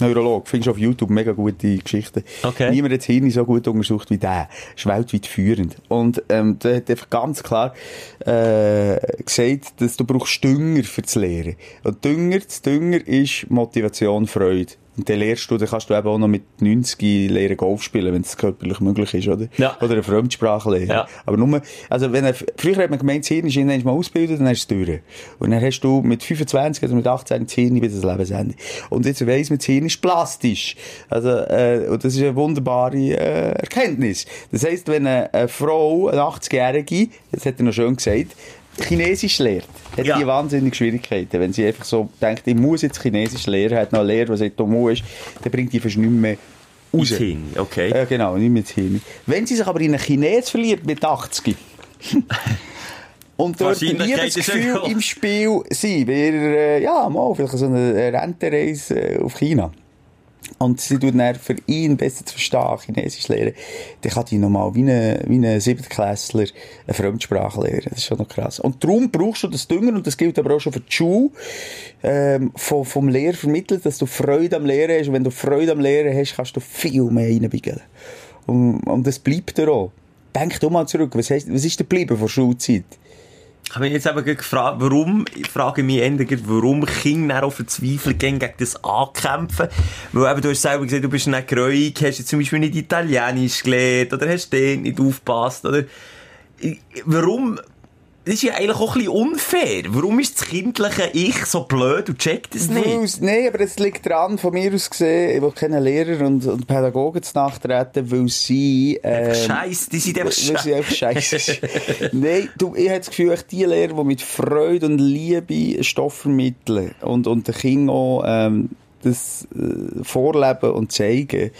C: Neurolog. Findest du auf YouTube mega gute Geschichten.
D: Okay.
C: Niemand hat das Hirn so gut untersucht wie der. Ist weltweit führend. Und, ähm, der hat einfach ganz klar, äh, gesagt, dass du brauchst Dünger für das Lehren. Und Dünger, das Dünger ist Motivation, Freude. Und dann lernst du, dann kannst du eben auch noch mit 90 lernen Golf spielen, wenn es körperlich möglich ist, oder?
D: Ja.
C: Oder eine Fremdsprache lernen.
D: Ja.
C: Aber nur, also wenn er, früher hat man gemeint, das Hirn ist irgendwann mal ausgebildet, dann hast du es durch. Und dann hast du mit 25 oder mit 18 das Hirn bis das Lebensende. Und jetzt weiss man, das Hirn ist plastisch. Also, äh, und das ist eine wunderbare, äh, Erkenntnis. Das heisst, wenn eine, eine Frau, eine 80-Jährige, das hat er noch schön gesagt, Chinesisch lehrt, hat
D: Ja.
C: die wahnsinnig Schwierigkeiten. Wenn sie einfach so denkt, ich muss jetzt Chinesisch lernen, hat noch eine Lehre, was sagt, du musst, dann bringt die fast nicht mehr raus.
D: Hin, okay.
C: Ja, genau, nicht mit hin. Wenn sie sich aber in einen Chines verliert mit 80 (laughs) und dort
D: ist
C: Liebesgefühl im Spiel sein, wäre, äh, ja, mal, vielleicht so eine Rentenreise äh, auf China. Und sie tut dann für ihn besser zu verstehen, Chinesisch lernen, dann kann die nochmal wie ein, wie ein Siebtklässler eine Fremdsprache lernen. Das ist schon noch krass. Und darum brauchst du das Dünger, und das gilt aber auch schon für die Schule, ähm, vom, vom Lehrer vermittelt, dass du Freude am Lehren hast. Und wenn du Freude am Lehren hast, kannst du viel mehr reinbiegeln. Und, und das bleibt dir auch. Denk doch mal zurück, was, heisst, was ist dir geblieben von Schulzeit?
D: Ich habe mich jetzt eben gefragt, warum, ich frage mich gerade, warum Kinder verzweifelt gehen gegen das Ankämpfen. Weil eben, du hast selber gesagt, du bist nicht gräuig, hast jetzt zum Beispiel nicht Italienisch gelernt, oder hast den nicht aufgepasst, oder, warum, das ist ja eigentlich auch ein bisschen unfair. Warum ist das kindliche Ich so blöd und checkt es nicht?
C: Nein, aber es liegt daran, von mir aus gesehen, ich will keine Lehrer und, und Pädagogen zu nachtreten, weil sie... Ähm,
D: Scheiße, die sind einfach
C: weil sie einfach scheiße. (laughs) Nein, du, ich habe das Gefühl, die Lehrer, die mit Freude und Liebe Stoff vermitteln und, und den Kindern auch ähm, das äh, vorleben und zeigen,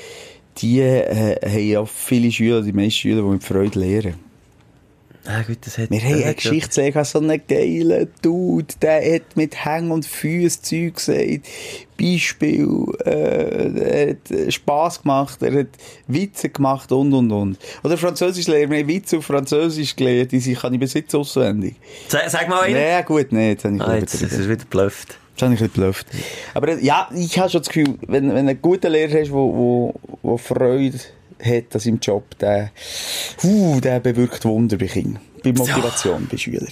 C: die äh, haben ja viele Schüler, die meisten Schüler, die mit Freude lehren.
D: Ah, gut, das hat,
C: Wir haben
D: das hat ja-
C: Geschichtslehrer, so einen geilen Dude, der hat mit Hängen und Füßen Zeug gesagt, Beispiel, äh, er hat äh, Spass gemacht, er hat Witze gemacht und, und, und. Oder Französischlehrer, wir haben Witze auf Französisch gelernt, die kann ich bis jetzt auswendig.
D: Sag, sag mal einen.
C: Nee, gut, nee, jetzt habe ich
D: Ah, jetzt, das ist wieder blufft.
C: Jetzt habe ich ein geblufft. Aber äh, ja, ich habe schon das Gefühl, wenn, wenn du einen guten Lehrer hast, wo, wo, wo Freude hat an seinem Job, der, uh, der bewirkt Wunder bei Kindern. Bei Motivation, bei Schülern.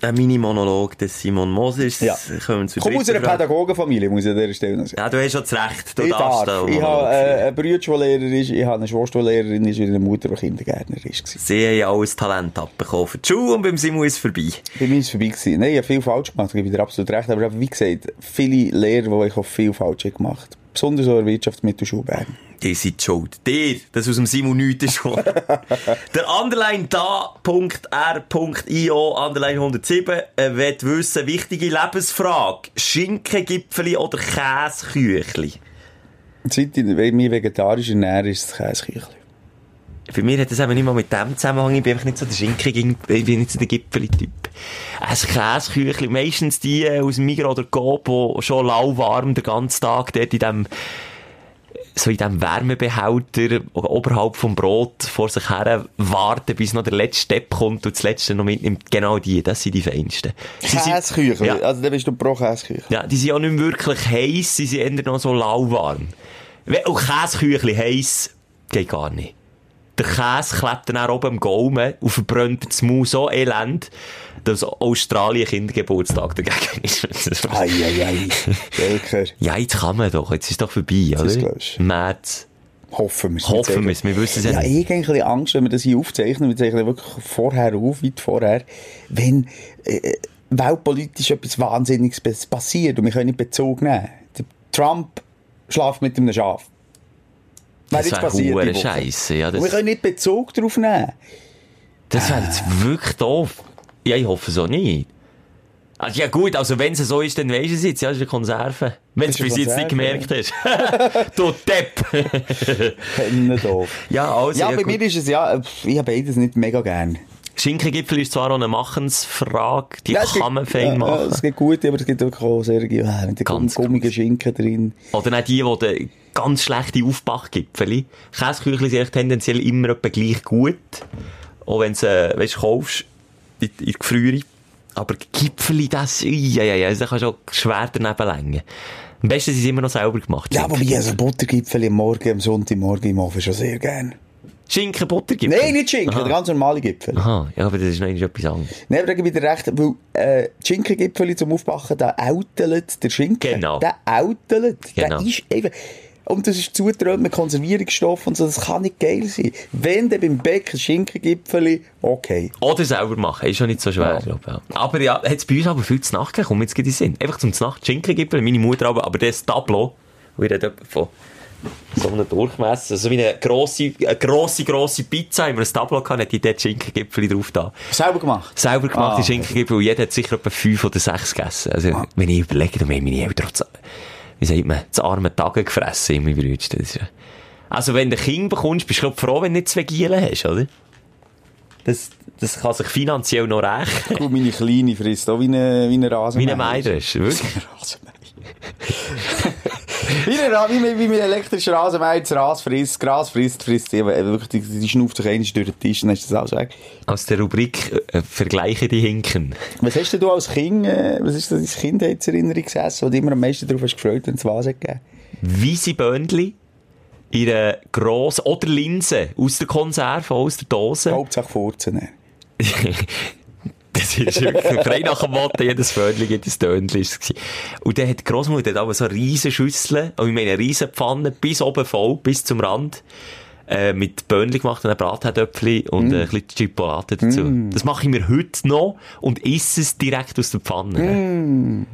D: Ein Mini-Monolog des Simon Moses.
C: Ja.
D: Kommen wir
C: Komm aus einer. Pädagogenfamilie, muss ich an dieser Stelle noch sagen.
D: Ja, du hast schon das Recht. Du
C: ich
D: darfst
C: darf.
D: da
C: Ich habe äh, einen Bruder, der Lehrer ist, ich habe eine Schwester, die Lehrerin ist, und eine Mutter, die Kindergärtnerin war.
D: Sie haben ja alles Talent abbekommen für die Schule und beim Simon ist es vorbei.
C: Bei mir ist es vorbei gewesen. Nein, ich habe viel falsch gemacht, ich gebe dir absolut recht. Aber wie gesagt, viele Lehrer, die ich auch viel falsch habe gemacht besonders so in der Wirtschaftsmittelschule Bern.
D: Ihr seid schuld. Dir, das aus dem Simon Nüt ist. (laughs) Der Underline da.r.io, Underline 107, äh, will wissen, wichtige Lebensfrage. Schinkengipfeli oder Käseküchli?
C: Seit ich mich vegetarisch ernähre, ist es Käseküchli.
D: Für mich hat das eben nicht mal mit dem Zusammenhang. Ich bin einfach nicht so der Schinken, ich bin nicht so der Gipfeli-Typ. Ein Käseküchli, meistens die aus dem Migros oder Coop, die schon lauwarm den ganzen Tag dort in dem so in diesem Wärmebehälter oberhalb vom Brot vor sich her warten, bis noch der letzte Step kommt und das letzte noch mitnimmt. Genau die, das sind die feinsten.
C: Käseküchli?
D: Ja.
C: Also dann bist du pro Käseküchli.
D: Ja, die sind auch nicht wirklich heiß, sie sind eher noch so lauwarm. Wenn auch Käseküchli heiß, geht gar nicht. Der Käse klebt dann auch oben am Gaumen und verbrennt das Maul so elend, dass Australien Kindergeburtstag dagegen (laughs) ist.
C: Ei, ei, ei. Welker.
D: ja, jetzt kann man doch, jetzt ist doch vorbei, oder? März.
C: Hoffen wir es.
D: Hoffen wir es, wir wissen es ja
C: Ja,
D: nicht.
C: ich habe ein Angst, wenn wir das hier aufzeichnen. Wir zeichnen wirklich vorher auf, weit vorher. Wenn äh, weltpolitisch etwas Wahnsinniges passiert und wir können nicht Bezug nehmen. Der Trump schlaft mit einem Schaf. Wäre
D: Das wäre
C: passiert.
D: Scheisse, ja,
C: Und wir
D: das,
C: können nicht Bezug darauf nehmen.
D: das wäre jetzt wirklich doof. Ja, ich hoffe so nicht. Also, ja gut, also wenn es so ist, dann weisst du es jetzt, ja, das ist eine Konserve. Wenn du es bis jetzt nicht gemerkt hast. (laughs) du Depp!
C: Doof.
D: ja, also,
C: Ja,
D: ja,
C: bei
D: gut.
C: mir ist es ja, äh, ich habe beides nicht mega gern.
D: Schinkengipfel ist zwar auch eine Machensfrage, die
C: Ja,
D: kann man fein
C: ja,
D: machen.
C: Es gibt gute, aber es gibt auch sehr, ja, mit
D: Ganz
C: gummigen Schinken drin.
D: Oder auch die, die ganz schlechte Aufbachgipfel. Käseküchli sind tendenziell immer etwa gleich gut. Auch wenn du, äh, weißt, kaufst, in, die Gefriere. Aber Gipfeli, das, ja, ja, ja, das kannst du auch schwer daneben längen. Am besten sind sie immer noch selber gemacht.
C: Ja,
D: Schinken-
C: wobei, also Buttergipfel am Morgen, am Sonntagmorgen im Ofen schon sehr gern.
D: Schinken, Buttergipfel?
C: Nein, nicht Schinken,
D: Aha.
C: ganz normale Gipfel.
D: Aha, ja, aber das ist noch etwas anderes.
C: Nein, aber da gebe ich dir recht, weil äh, Schinkengipfel zum Aufbachen, der outelt der Schinken.
D: Genau.
C: Der.
D: Genau.
C: Der ist einfach... Und das ist zugetrönt mit Konservierungsstoffen und so, das kann nicht geil sein. Wenn dann beim Bäcker Schinkengipfel, okay.
D: Oder selber machen, ist schon nicht so schwer,
C: Ja.
D: glaub ich. Ja. Aber ja, hat es bei uns aber viel zu Nacht komm, jetzt geht den Sinn. Einfach zum Nacht Schinkengipfel, meine Mutter aber, aber das Tableau, wo ich rede etwa von so einem Durchmesser, so wie eine grosse, eine grosse, grosse Pizza, haben wir ein Tableau gehabt, hat die dort Schinkengipfel drauf da.
C: Selber gemacht?
D: Selber gemachte
C: Ah.
D: Schinkengipfel, und jeder hat sicher etwa fünf oder sechs gegessen. Also, wenn ich überlege, dann meine Eltern auch, das- wie sagt man, das arme Tage gefressen, immer ist ja- Also, wenn du ein Kind bekommst, bist du froh, wenn du nicht zwei Gielen hast, oder? Das, das kann sich finanziell noch rechnen. (laughs)
C: Gut, meine Kleine frisst auch wie eine, wie eine
D: Wie
C: Rasenmäher.
D: ein Meidrest, wirklich. (laughs)
C: Wie, ein Ra- wie, ein- wie ein elektrischer Rasenmäher das Gras frisst, Gras frisst, frisst, die, wirklich, die, die schnauft sich einmal durch den Tisch dann ist das alles weg.
D: Aus der Rubrik äh, Vergleiche die Hinken.
C: Was hast denn du als Kind, äh, was ist das deine Kindheitserinnerung gesessen, wo du immer am meisten darauf hast gefreut, wenn es was hat gegeben?
D: Weisse Böndli, ihre grosse, oder Linse, aus der Konserve, aus der Dose.
C: Hauptsache Furzen. (laughs) ne?
D: Das ist wirklich frei nach dem Motto, jedes gibt ein Tönchen. ist es. Und dann hat die Grossmutter hat aber so riesen Schüsseln, und ich meine riesen Pfannen, bis oben voll, bis zum Rand, äh, mit Böhnchen gemacht und ein Bratherdöpfchen und äh, ein bisschen Chipolate dazu. Das mache ich mir heute noch und esse es direkt aus der Pfanne.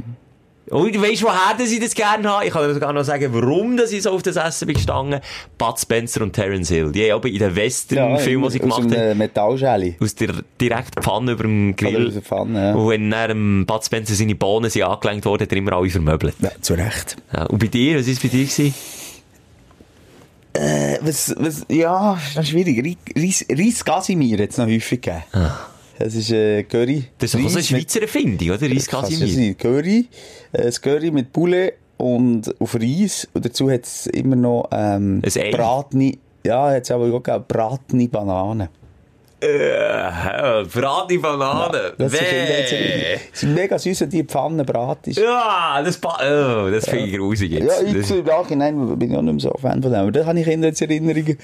D: Und weißt du, woher dass ich das gerne habe? Ich kann dir sogar noch sagen, warum dass ich so auf das Essen bin gestanden. Bud Spencer und Terence Hill. Die haben in den Western-Filmen, die sie
C: aus
D: gemacht haben,
C: einem Metallschäli.
D: aus der direkten Pfanne über dem
C: Oder
D: Grill.
C: aus der Pfanne, ja.
D: Und wenn dann Bud Spencer seine Bohnen sind angelenkt worden, hat er immer alle vermöbelt.
C: Ja, zu Recht.
D: Ja. Und bei dir, was ist bei dir gewesen?
C: Äh, was, was, ja, das ist schwierig. Reis, Reis Gasimir hat es noch häufig gegeben. Das ist äh, Curry.
D: Das ist doch so eine
C: Reis
D: Schweizer Erfindung, oder? Reis Casimir.
C: Curry, äh, das Curry mit Poulet und auf Reis. Und dazu hat es immer noch ähm, bratene, ja, hat es aber auch gegeben, bratene Bananen.
D: Äh, Bratene Banane.
C: Das ist
D: Weh.
C: Kindheitserinnerung. Sie sind mega süß, wenn die Pfanne brat ist.
D: Ja, das, oh, das finde ich grusig jetzt.
C: Ja, ich
D: Das-
C: im Nachhinein bin ich auch nicht mehr so Fan von dem. Aber da habe ich Kindheitserinnerungen.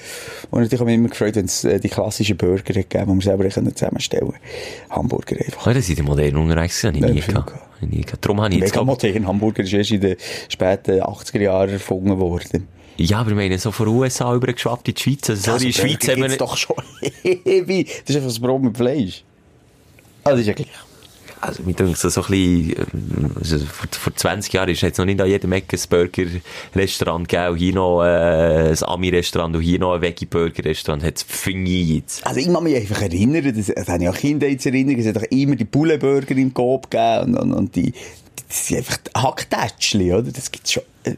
C: Und natürlich habe ich mich immer gefreut, wenn es äh, die klassischen Burger gegeben, die wir selber zusammenstellen Hamburger einfach.
D: Oh, das sind die modernen unterwegs, habe ich
C: Ja,
D: nie gehabt. ich. Darum habe ich jetzt,
C: Mega modern. Hamburger ist erst in den späten 80er Jahren erfunden worden.
D: Ja, aber ich meine, so von USA übergeschwappt in die Schweiz. Also, so in der Schweiz haben wir
C: doch schon (laughs) ewig. Das ist einfach das Brot mit Fleisch. Das ist ja gleich.
D: also, mir so, so ein bisschen, also vor, vor 20 Jahren ist jetzt noch nicht an jedem Ecke ein Burger-Restaurant gegeben, hier noch äh, ein Ami-Restaurant und hier noch ein Veggie-Burger-Restaurant, hat es jetzt.
C: Also ich kann mich einfach erinnern, das, das habe ich auch Kindheitserinnerungen, es hat doch immer die Bullenburger im Coop gegeben und, und, und die, das sind einfach Hacktätschli, oder? Das gibt's schon, äh,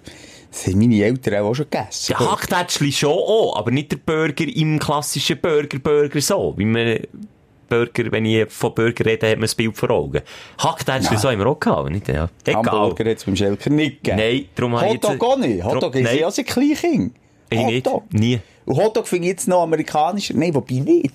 C: das haben meine Eltern auch schon gegessen.
D: Ja, Hacktätschli schon auch, aber nicht der Burger im klassischen Burger-Burger so, wie man Burger, wenn ich von Burger rede, hat man ein Bild vor Augen. Hacktätschli so haben wir auch gehabt, nicht? Ja. Egal.
C: Hamburger hat es beim Schelker nicht gegeben.
D: Nein, darum habe ich jetzt...
C: Hotdog auch nicht. Hotdog ist ja ein Kleinkind.
D: Ich nicht.
C: Hotdog.
D: Nie.
C: Und Hotdog finde ich jetzt noch amerikanischer. Nein, wobei nicht.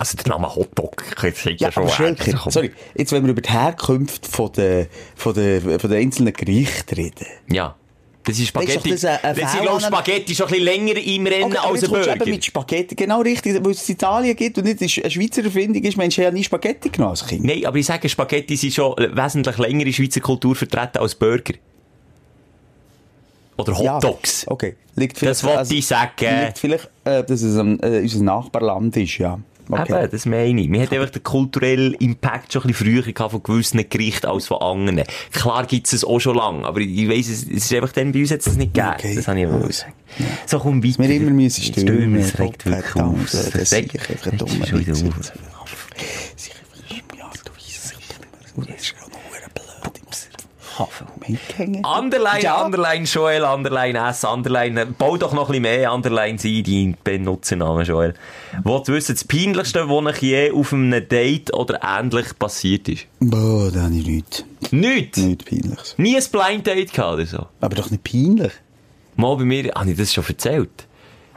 D: Also der Name Hotdog, das ist
C: Ja,
D: schon Also,
C: sorry, jetzt wenn wir über die Herkunft von der, von der, von der einzelnen Gerichte reden.
D: Ja. Das ist
C: Das
D: Spaghetti.
C: das
D: Das ist
C: Fehl
D: glaub,
C: an-
D: Spaghetti schon ein bisschen länger im Rennen
C: Okay,
D: als ein Burger.
C: eben mit Spaghetti, genau richtig, weil es in Italien gibt und nicht eine Schweizer Erfindung ist, Mensch, ja nie Spaghetti genommen als Kind.
D: Nein, aber ich sage, Spaghetti sind schon wesentlich länger in Schweizer Kultur vertreten als Burger. Oder
C: Ja,
D: Hotdogs.
C: Okay, liegt
D: Das wollte ich sagen.
C: Liegt vielleicht, äh, dass es ähm, äh, unser Nachbarland ist, ja. Okay.
D: Eben, das meine ich. Wir hatten einfach den kulturellen Impact schon ein bisschen früher gehabt von gewissen Gerichten als von anderen. Klar gibt es auch schon lange, aber ich weiss, es, es ist einfach dann bei uns jetzt nicht gegeben.
C: Okay.
D: Das habe ich wollen sagen. So, komm weiter.
C: Wir immer müssen. Stürmen,
D: das regt wirklich auf.
C: Das
D: Das
C: ist einfach ein dummer Witz. ja, es. Das ist ja noch blöd im Sinn. Mitgänge.
D: Underline,
C: Ja.
D: Underline, Joel, Underline S, Underline, bau doch noch ein bisschen mehr Underlines ein, dein Benutzernamen, Joel. Wollt ihr wissen, das Peinlichste, was euch je auf einem Date oder ähnlich passiert ist?
C: Boah, da habe ich nichts.
D: Nichts!
C: Nichts Peinliches.
D: Nie ein Blind Date gehabt oder so?
C: Aber doch nicht peinlich.
D: Mal bei mir, habe ich das schon erzählt?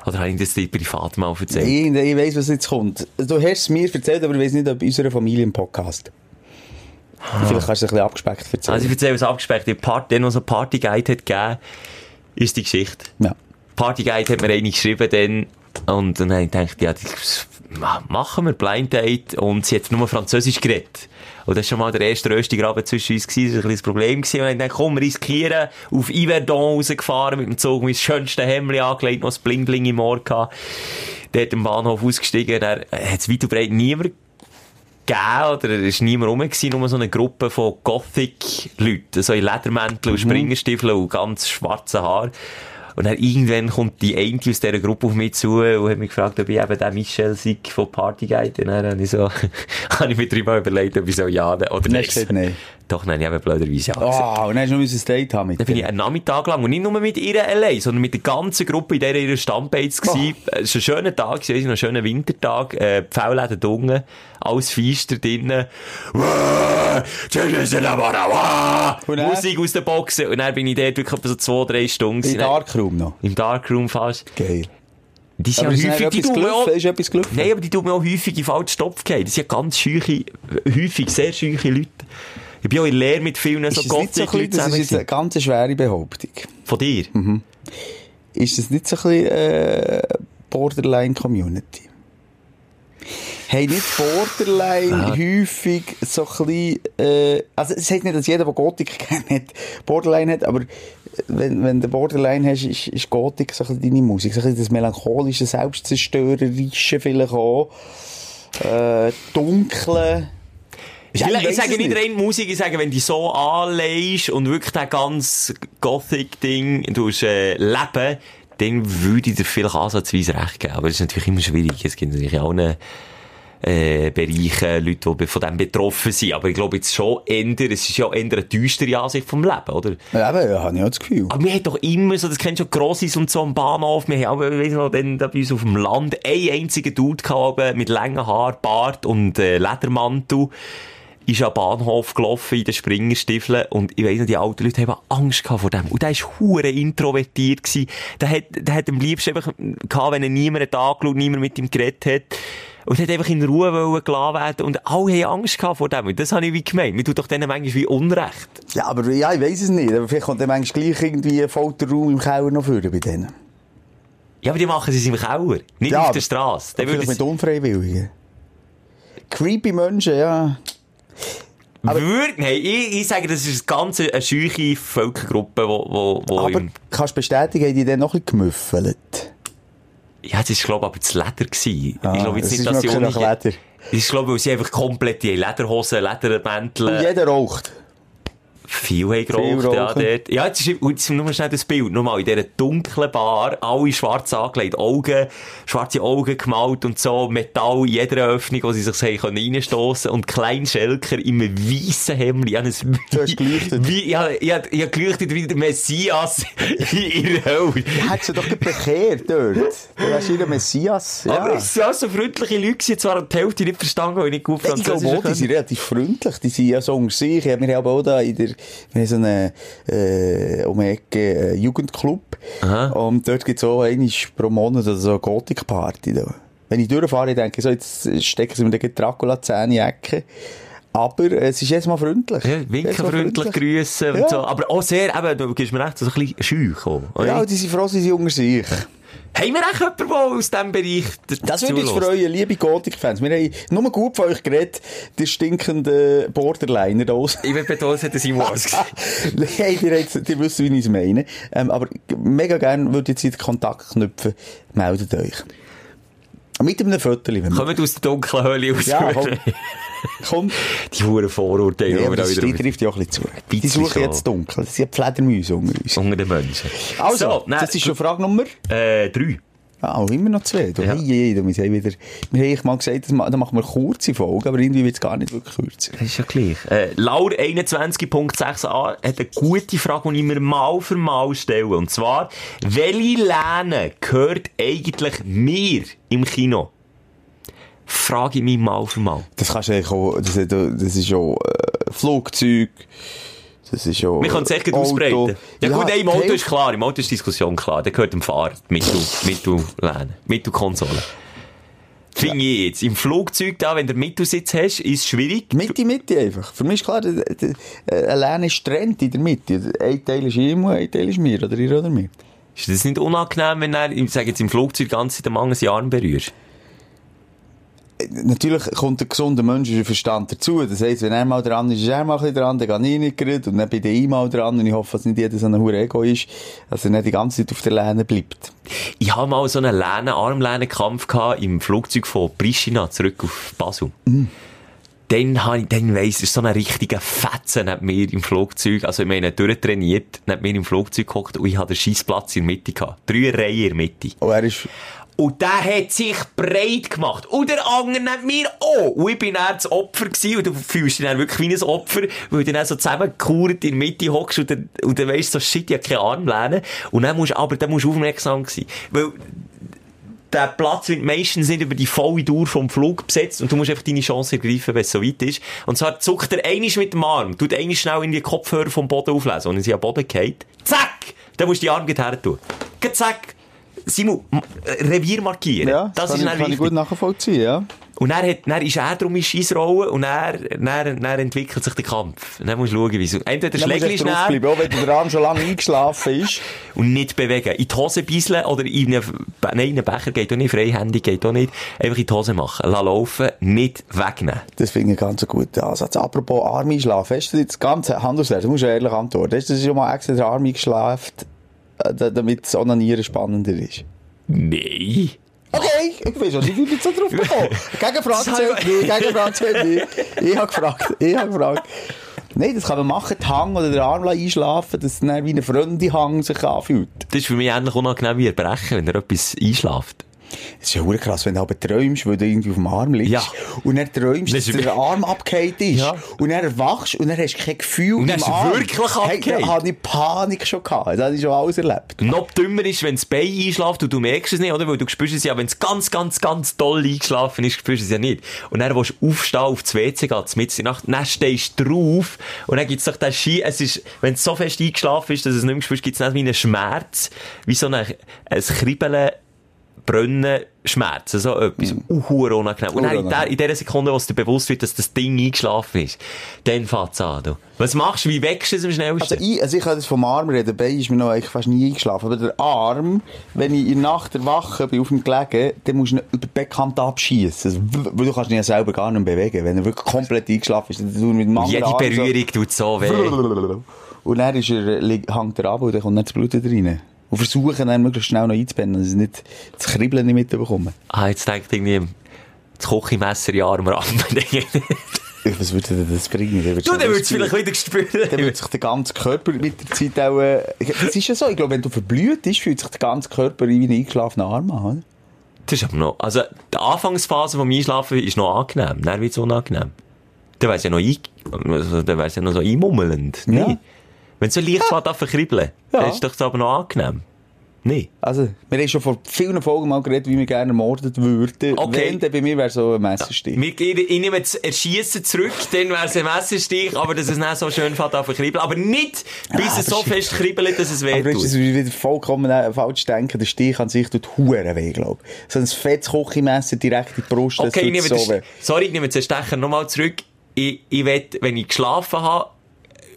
D: Oder habe ich das dir privat mal erzählt?
C: Ich, ich weiss, was jetzt kommt. Du hast es mir erzählt, aber ich weiss nicht, ob in unserer Familie im Podcast. Vielleicht kannst du es ein bisschen abgespeckt erzählen.
D: Also ich erzähle es abgespeckt. Party, den noch so ein Partyguide hat gegeben, ist die Geschichte.
C: ja.
D: Partyguide hat mir eine geschrieben dann, und dann habe ich gedacht, ja, das ma- machen wir, Blind Date, und sie hat nur Französisch geredet. Und das war schon mal der erste Röstigraben zwischen uns gewesen, das war ein bisschen Problem gewesen. Und ich dachte, komm, riskieren, auf Yverdon rausgefahren mit dem Zug, mein schönstes Hemdli angelegt, noch das Bling Bling im Ohr gehabt. Dort am Bahnhof ausgestiegen, dann hat es weit und breit niemand gegeben, oder es war niemand rum, gewesen, nur so eine Gruppe von Gothic-Leuten, so in Ledermänteln und Springerstiefeln und ganz schwarzen Haar. Und dann irgendwann kommt die eine aus dieser Gruppe auf mich zu und hat mich gefragt, ob ich eben der Michel sei von Partyguide. Und dann habe ich so, (laughs) habe ich mir dreimal überlegt, ob ich so ja oder nicht.
C: gesagt, nein.
D: Doch, nein, ich habe blöderweise ja gesagt.
C: Ah, und dann hast du ein Date haben mit
D: Dann bin ich einen Nachmittag lang und nicht nur mit ihr allein, sondern mit der ganzen Gruppe, in der ihre Stammbeiz
C: Oh.
D: war. Es war ein schöner Tag, es war ein schöner Wintertag, äh, die Pfäuläden dunkel, alles Feister drinnen. Musik aus den Boxen. Und dann bin ich dort wirklich so zwei, drei Stunden.
C: Im. Darkroom noch.
D: Im Darkroom fast.
C: Geil.
D: Die sind
C: Aber
D: ja häufig, die tun auch...
C: Ist etwas gelaufen?
D: Nein, aber die tun mir auch häufig in falschen Stopf gehen. Das sind ja ganz scheuche, häufig sehr scheuche Leute. Ich bin auch in Lehr mit vielen so
C: Ist so bisschen,
D: Gothic-Leuten
C: das ist jetzt eine ganz schwere Behauptung.
D: Von dir?
C: Ist das nicht so ein bisschen äh, Borderline-Community? Hey, nicht Borderline häufig so ein bisschen, äh, also es heißt nicht, dass jeder, der Gothic (laughs) kennt, Borderline hat, aber wenn, wenn du Borderline hast, ist, ist Gothic so ein bisschen deine Musik, so ein bisschen das melancholische, selbstzerstörerische vielleicht auch, äh, dunkle.
D: Ich, ich,
C: weiss
D: sage
C: es
D: nicht rein Musik, ich sage, wenn du so anlegst und wirklich das ganz Gothic-Ding äh, leben, dann würde ich dir vielleicht ansatzweise recht geben. Aber das ist natürlich immer schwierig. Es gibt natürlich auch eine, äh, Bereiche, Leute, die von dem betroffen sind. Aber ich glaube jetzt schon eher, es ist ja eher eine düstere Ansicht vom Leben, oder?
C: Ja, eben, ja, habe ich auch das Gefühl.
D: Aber wir haben doch immer so, das kennst du schon, Grossis und so am Bahnhof. Wir haben auch, ich weiss noch, dann da bei uns auf dem Land einen einzigen Dude gehabt, mit langen Haaren, Bart und äh, Ledermantel. Ist am Bahnhof gelaufen in den Springerstiefeln und ich weiss noch, die alten Leute haben Angst vor dem. Und der war hure introvertiert gewesen. Der hat, der hat am liebsten einfach gehabt, wenn er niemand hat angeschaut, niemand mit ihm geredet hat. Und hat einfach in Ruhe wollen gelassen werden. Und alle haben Angst gehabt vor dem. Und das habe ich wie gemeint. Mir tut doch denen manchmal wie Unrecht.
C: Ja, aber ja, ich weiss es nicht. Aber vielleicht kommt dann manchmal gleich irgendwie ein Folterraum im Keller noch vor bei denen.
D: Ja, aber die machen sie im Keller. Nicht
C: Ja,
D: auf der Straße.
C: Vielleicht mit Unfreiwilligen. Creepy Menschen, ja. Aber-
D: Würde, nein, ich, ich sage, das ist eine ganz scheuche Völkergruppe, wo, wo, wo
C: Aber
D: im,
C: kannst du bestätigen, haben die dann noch ein bisschen gemüffelt?
D: ja, das ist, glaube ich, aber das Leder gewesen.
C: Ah,
D: ich glaube jetzt
C: es
D: nicht,
C: ist
D: dass sie
C: wirklich
D: ohne,
C: Leder.
D: Ich glaube, weil sie einfach komplett die Lederhosen, Ledermäntel.
C: Und jeder raucht.
D: Viel haben geraucht, ja,
C: rauchen.
D: dort. Ja, jetzt ist, jetzt nur schnell das Bild. Nochmal, in dieser dunklen Bar, alle schwarz angelegt, Augen, schwarze Augen gemalt und so, Metall in jeder Öffnung, wo sie sich haben können reinstossen und klein Schelker in einem weissen Hemd. Ich habe es
C: Du geleuchtet.
D: Wie, ich habe, ich habe, ich habe geleuchtet wie der Messias (laughs) in ihrer Hölle.
C: Hat sie doch bekehrt dort. Du wärst ihr Messias. Ja.
D: Aber es sind auch so freundliche Leute, gewesen, zwar die Hälfte nicht verstanden, weil ich nicht gut
C: Ich glaube
D: Französisch
C: die sind relativ freundlich. Die sind ja so unter sich. Ja, wir haben auch da in der, wir haben so einen, äh, um die Ecke, äh, Jugendclub.
D: Aha.
C: Und dort gibt es auch einmal pro Monat so eine Gothic-Party. Da. Wenn ich durchfahre, denke ich so, jetzt stecken sie mir die Ecke. Aber es ist jedes Mal freundlich.
D: Ja,
C: Jedes Mal
D: winkenfreundlich grüßen und
C: Ja.
D: so. Aber auch sehr, eben, du gibst mir recht, so ein bisschen scheu oder?
C: Ja, die sind froh, sie sind unter sich. (laughs)
D: Haben wir echt jemanden, der aus diesem Bereich
C: Das würde uns freuen, liebe Gothic-Fans. Wir haben nur gut von euch geredet, der stinkende Borderliner da aus.
D: Ich will betonen, es hat Simon ausgesehen.
C: hey, ihr, habt- ihr wisst, wie ich es meine. Ähm, aber mega gerne würde ich jetzt den Kontakt knüpfen. Meldet euch. Mit einem Viertel.
D: Kommt aus der dunklen Höhle raus.
C: Ja, komm. (laughs) Komm.
D: Die hohen Vorurteile,
C: Ja,
D: die
C: aber das die trifft ja auch ein bisschen zu. Die
D: Bisschen
C: suchen jetzt dunkel. Das sind Fledermäuse unter uns.
D: unter den Menschen.
C: Also,
D: so, nein,
C: das ist schon Frage Nummer...
D: äh, drei.
C: Ah, oh, immer noch zwei. Du,
D: Ja.
C: hey, du, wir haben wieder... Wir haben mal gesagt, das da machen wir kurze Folgen, aber irgendwie wird es gar nicht wirklich kürzer.
D: Das ist ja gleich. Äh, Laur21.6a hat eine gute Frage, die ich mir mal für mal stelle. Und zwar, welche Lehne gehört eigentlich mir im Kino? Frage ich mich mal für mal.
C: Das kannst du eigentlich auch... Das, das ist schon äh, Flugzeug... Das ist schon...
D: Wir können es echt gut ausbreiten. Ja, gut, nein, im Auto ist klar, im Auto ist die Diskussion klar. Der gehört dem Fahrer, Mittel, Mittellehne, Mittelkonsole. Finde ich jetzt. Im Flugzeug da, wenn du Mittelsitz hast, ist es schwierig.
C: Mitte, Mitte einfach. Für mich ist klar, äh, alleine ist Trend in der Mitte. Ein Teil ist ihm und ein Teil ist mir. Oder ihr oder mir.
D: Ist das nicht unangenehm, wenn er, ich sage jetzt, im Flugzeug die ganze Zeit den Mann seinen Arm berührst?
C: Natürlich kommt der gesunde menschliche Verstand dazu. Das heisst, wenn er mal dran ist, ist er mal ein dran, dann gehe ich nicht gerade. Und dann bin ich mal dran. Und ich hoffe, dass nicht jeder so ein hure Ego ist, dass er nicht die ganze Zeit auf der Lehne bleibt.
D: Ich habe mal so einen Lehne, Armlehnenkampf gehabt im Flugzeug von Pristina zurück auf Basel. Dann habe ich, dann weiss, ist so ein richtiger Fetzen neben mir im Flugzeug. Also, ich meine, durchtrainiert, neben mir im Flugzeug gehockt und ich hatte den Scheissplatz in der Mitte gehabt. Drei Reihen in der Mitte.
C: Und er ist,
D: Und der hat sich breit gemacht. Und der andere neben mir auch. Und ich bin dann das Opfer gewesen. Und du fühlst dich dann wirklich wie ein Opfer, weil du dann so zusammengekauert in der Mitte hockst und dann, und dann weisst so, shit, ich hab keine Armlehne. Und dann musst du, aber dann musst du aufmerksam sein. Weil, der Platz wird meistens nicht über die volle Dauer vom Flug besetzt und du musst einfach deine Chance ergreifen, wenn es so weit ist. Und zwar zuckt er einisch mit dem Arm, tut einisch schnell in die Kopfhörer vom Boden auflesen und wenn sie am Boden geht, zack! Dann musst du die Arme her tun. Zack! Simon, äh, Revier markieren.
C: ja,
D: das
C: kann,
D: ist
C: ich,
D: dann
C: gut nachvollziehen, ja.
D: Und dann, hat, dann ist er drum in Scheissrollen und dann, dann, dann entwickelt sich der Kampf. Dann musst du schauen, wie es... Entweder
C: Dann musst du
D: Schlägli
C: echt
D: schnell
C: draufbleiben, auch wenn der Arm schon lange eingeschlafen ist. (laughs)
D: und nicht bewegen. In die Hose bisseln oder in einen, nein, in einen Becher geht auch nicht, freihändig geht auch nicht. Einfach in die Hose machen. Lass laufen, nicht wegnehmen.
C: Das finde ich ganz einen guten Ansatz. Apropos Arm einschlafen, hast du jetzt ganz Hand aufs Herz, du musst ehrlich antworten. Hast du schon mal extra den Arm eingeschlafen, damit das Onanieren spannender ist?
D: Nein.
C: Okay, ich weiß nicht, wie jetzt so drauf gekommen (laughs) Gegenfrage zählt nicht, Gegenfrage zählt nicht. Ich habe gefragt, ich habe gefragt. Nein, das kann man machen, die Hang oder den Arm einschlafen, dass es dann wie eine Freundin Hang sich anfühlt.
D: Das ist für mich ähnlich unangenehm wie erbrechen, wenn er etwas einschläft.
C: Es ist ja verdammt krass, wenn du aber träumst, weil du irgendwie auf dem Arm liegst.
D: Ja.
C: Und dann träumst,
D: Das
C: dass der Arm abgehakt ist.
D: Ja.
C: Und dann erwachst und dann hast du kein Gefühl
D: Und dann er
C: Arm.
D: wirklich
C: Hey,
D: abgehakt.
C: da hatte ich Panik schon gehabt. Das habe ich schon alles erlebt.
D: Noch dümmer ist, wenn das Bein einschläft und du merkst es nicht, oder? Weil du spürst es ja, wenn es ganz, ganz, ganz doll eingeschlafen ist, spürst du es ja nicht. Und dann willst du aufstehen, auf das WC gehen, mitten in der Nacht, dann stehst du drauf und dann gibt's doch den Ski, es ist, wenn es so fest eingeschlafen ist, dass du es nicht mehr spürst, gibt's dann wie einen Schmerz, wie so ein, ein Kribbeln, Brennen, Schmerzen, so etwas. Mhm. Uh, unangenehm. Und dann in, der, in der Sekunde, wo es dir bewusst wird, dass das Ding eingeschlafen ist, dann fängt's an, du. Was machst du? Wie wächst du es am schnellsten?
C: Also ich, also ich kann das vom Arm reden, Bein ist mir noch eigentlich fast nie eingeschlafen. Aber der Arm, wenn ich in der Nacht erwache, bin auf dem gelegen, dann musst du ihn über die Beckkante abschießen. Also, weil du kannst ihn ja selber gar nicht bewegen. Wenn er wirklich komplett eingeschlafen ist, dann tut er mit dem
D: Jede
C: Arm
D: Berührung tut so weh.
C: So (laughs) und dann ist er, hängt er ab und dann kommt nicht das Blut rein. Und versuchen dann möglichst schnell noch einzupennen, dass ich nicht das Kribbeln nicht mitbekomme.
D: Ah, jetzt denkt irgendwie, das Kochimesser den Arm rammen. (laughs)
C: Was würde denn das bringen? Dann
D: du, dann würdest du vielleicht wieder spüren.
C: Dann wird sich der ganze Körper mit der Zeit auch... Äh, das ist ja so, ich glaube, wenn du verblüht bist, fühlt sich der ganze Körper wie ein eingeschlafener Arm an, oder?
D: Das ist aber noch, also, die Anfangsphase vom Einschlafen ist noch angenehm. Dann wird es unangenehm. Dann wär's ja noch ein, also, dann wär's ja noch so einmummelnd.
C: Ja.
D: Nee. Wenn so leicht ja. anfängt kribbeln,
C: Ja.
D: dann ist doch das aber noch angenehm. Nee.
C: Also, wir haben schon vor vielen Folgen mal geredet, wie wir gerne ermordet würden.
D: Okay.
C: Wenn, dann bei mir wäre so ein Messerstich.
D: Wir, ich, ich nehme das Erschiessen zurück, dann wäre es ein Messerstich, aber dass es nicht so schön fährt auf kribbeln. Aber nicht, bis
C: aber
D: es so fest kribbelt, dass es weh
C: Aber
D: tut.
C: ist es wieder vollkommen äh, falsch denken. Der Stich an sich tut Huren weh, glaube ich. So ein fettes Kochimesser direkt in die Brust, das
D: Okay, ich
C: tut
D: nehme
C: so weh.
D: sorry, ich nehme den Stecher nochmal zurück. Ich, ich will, wenn ich geschlafen habe,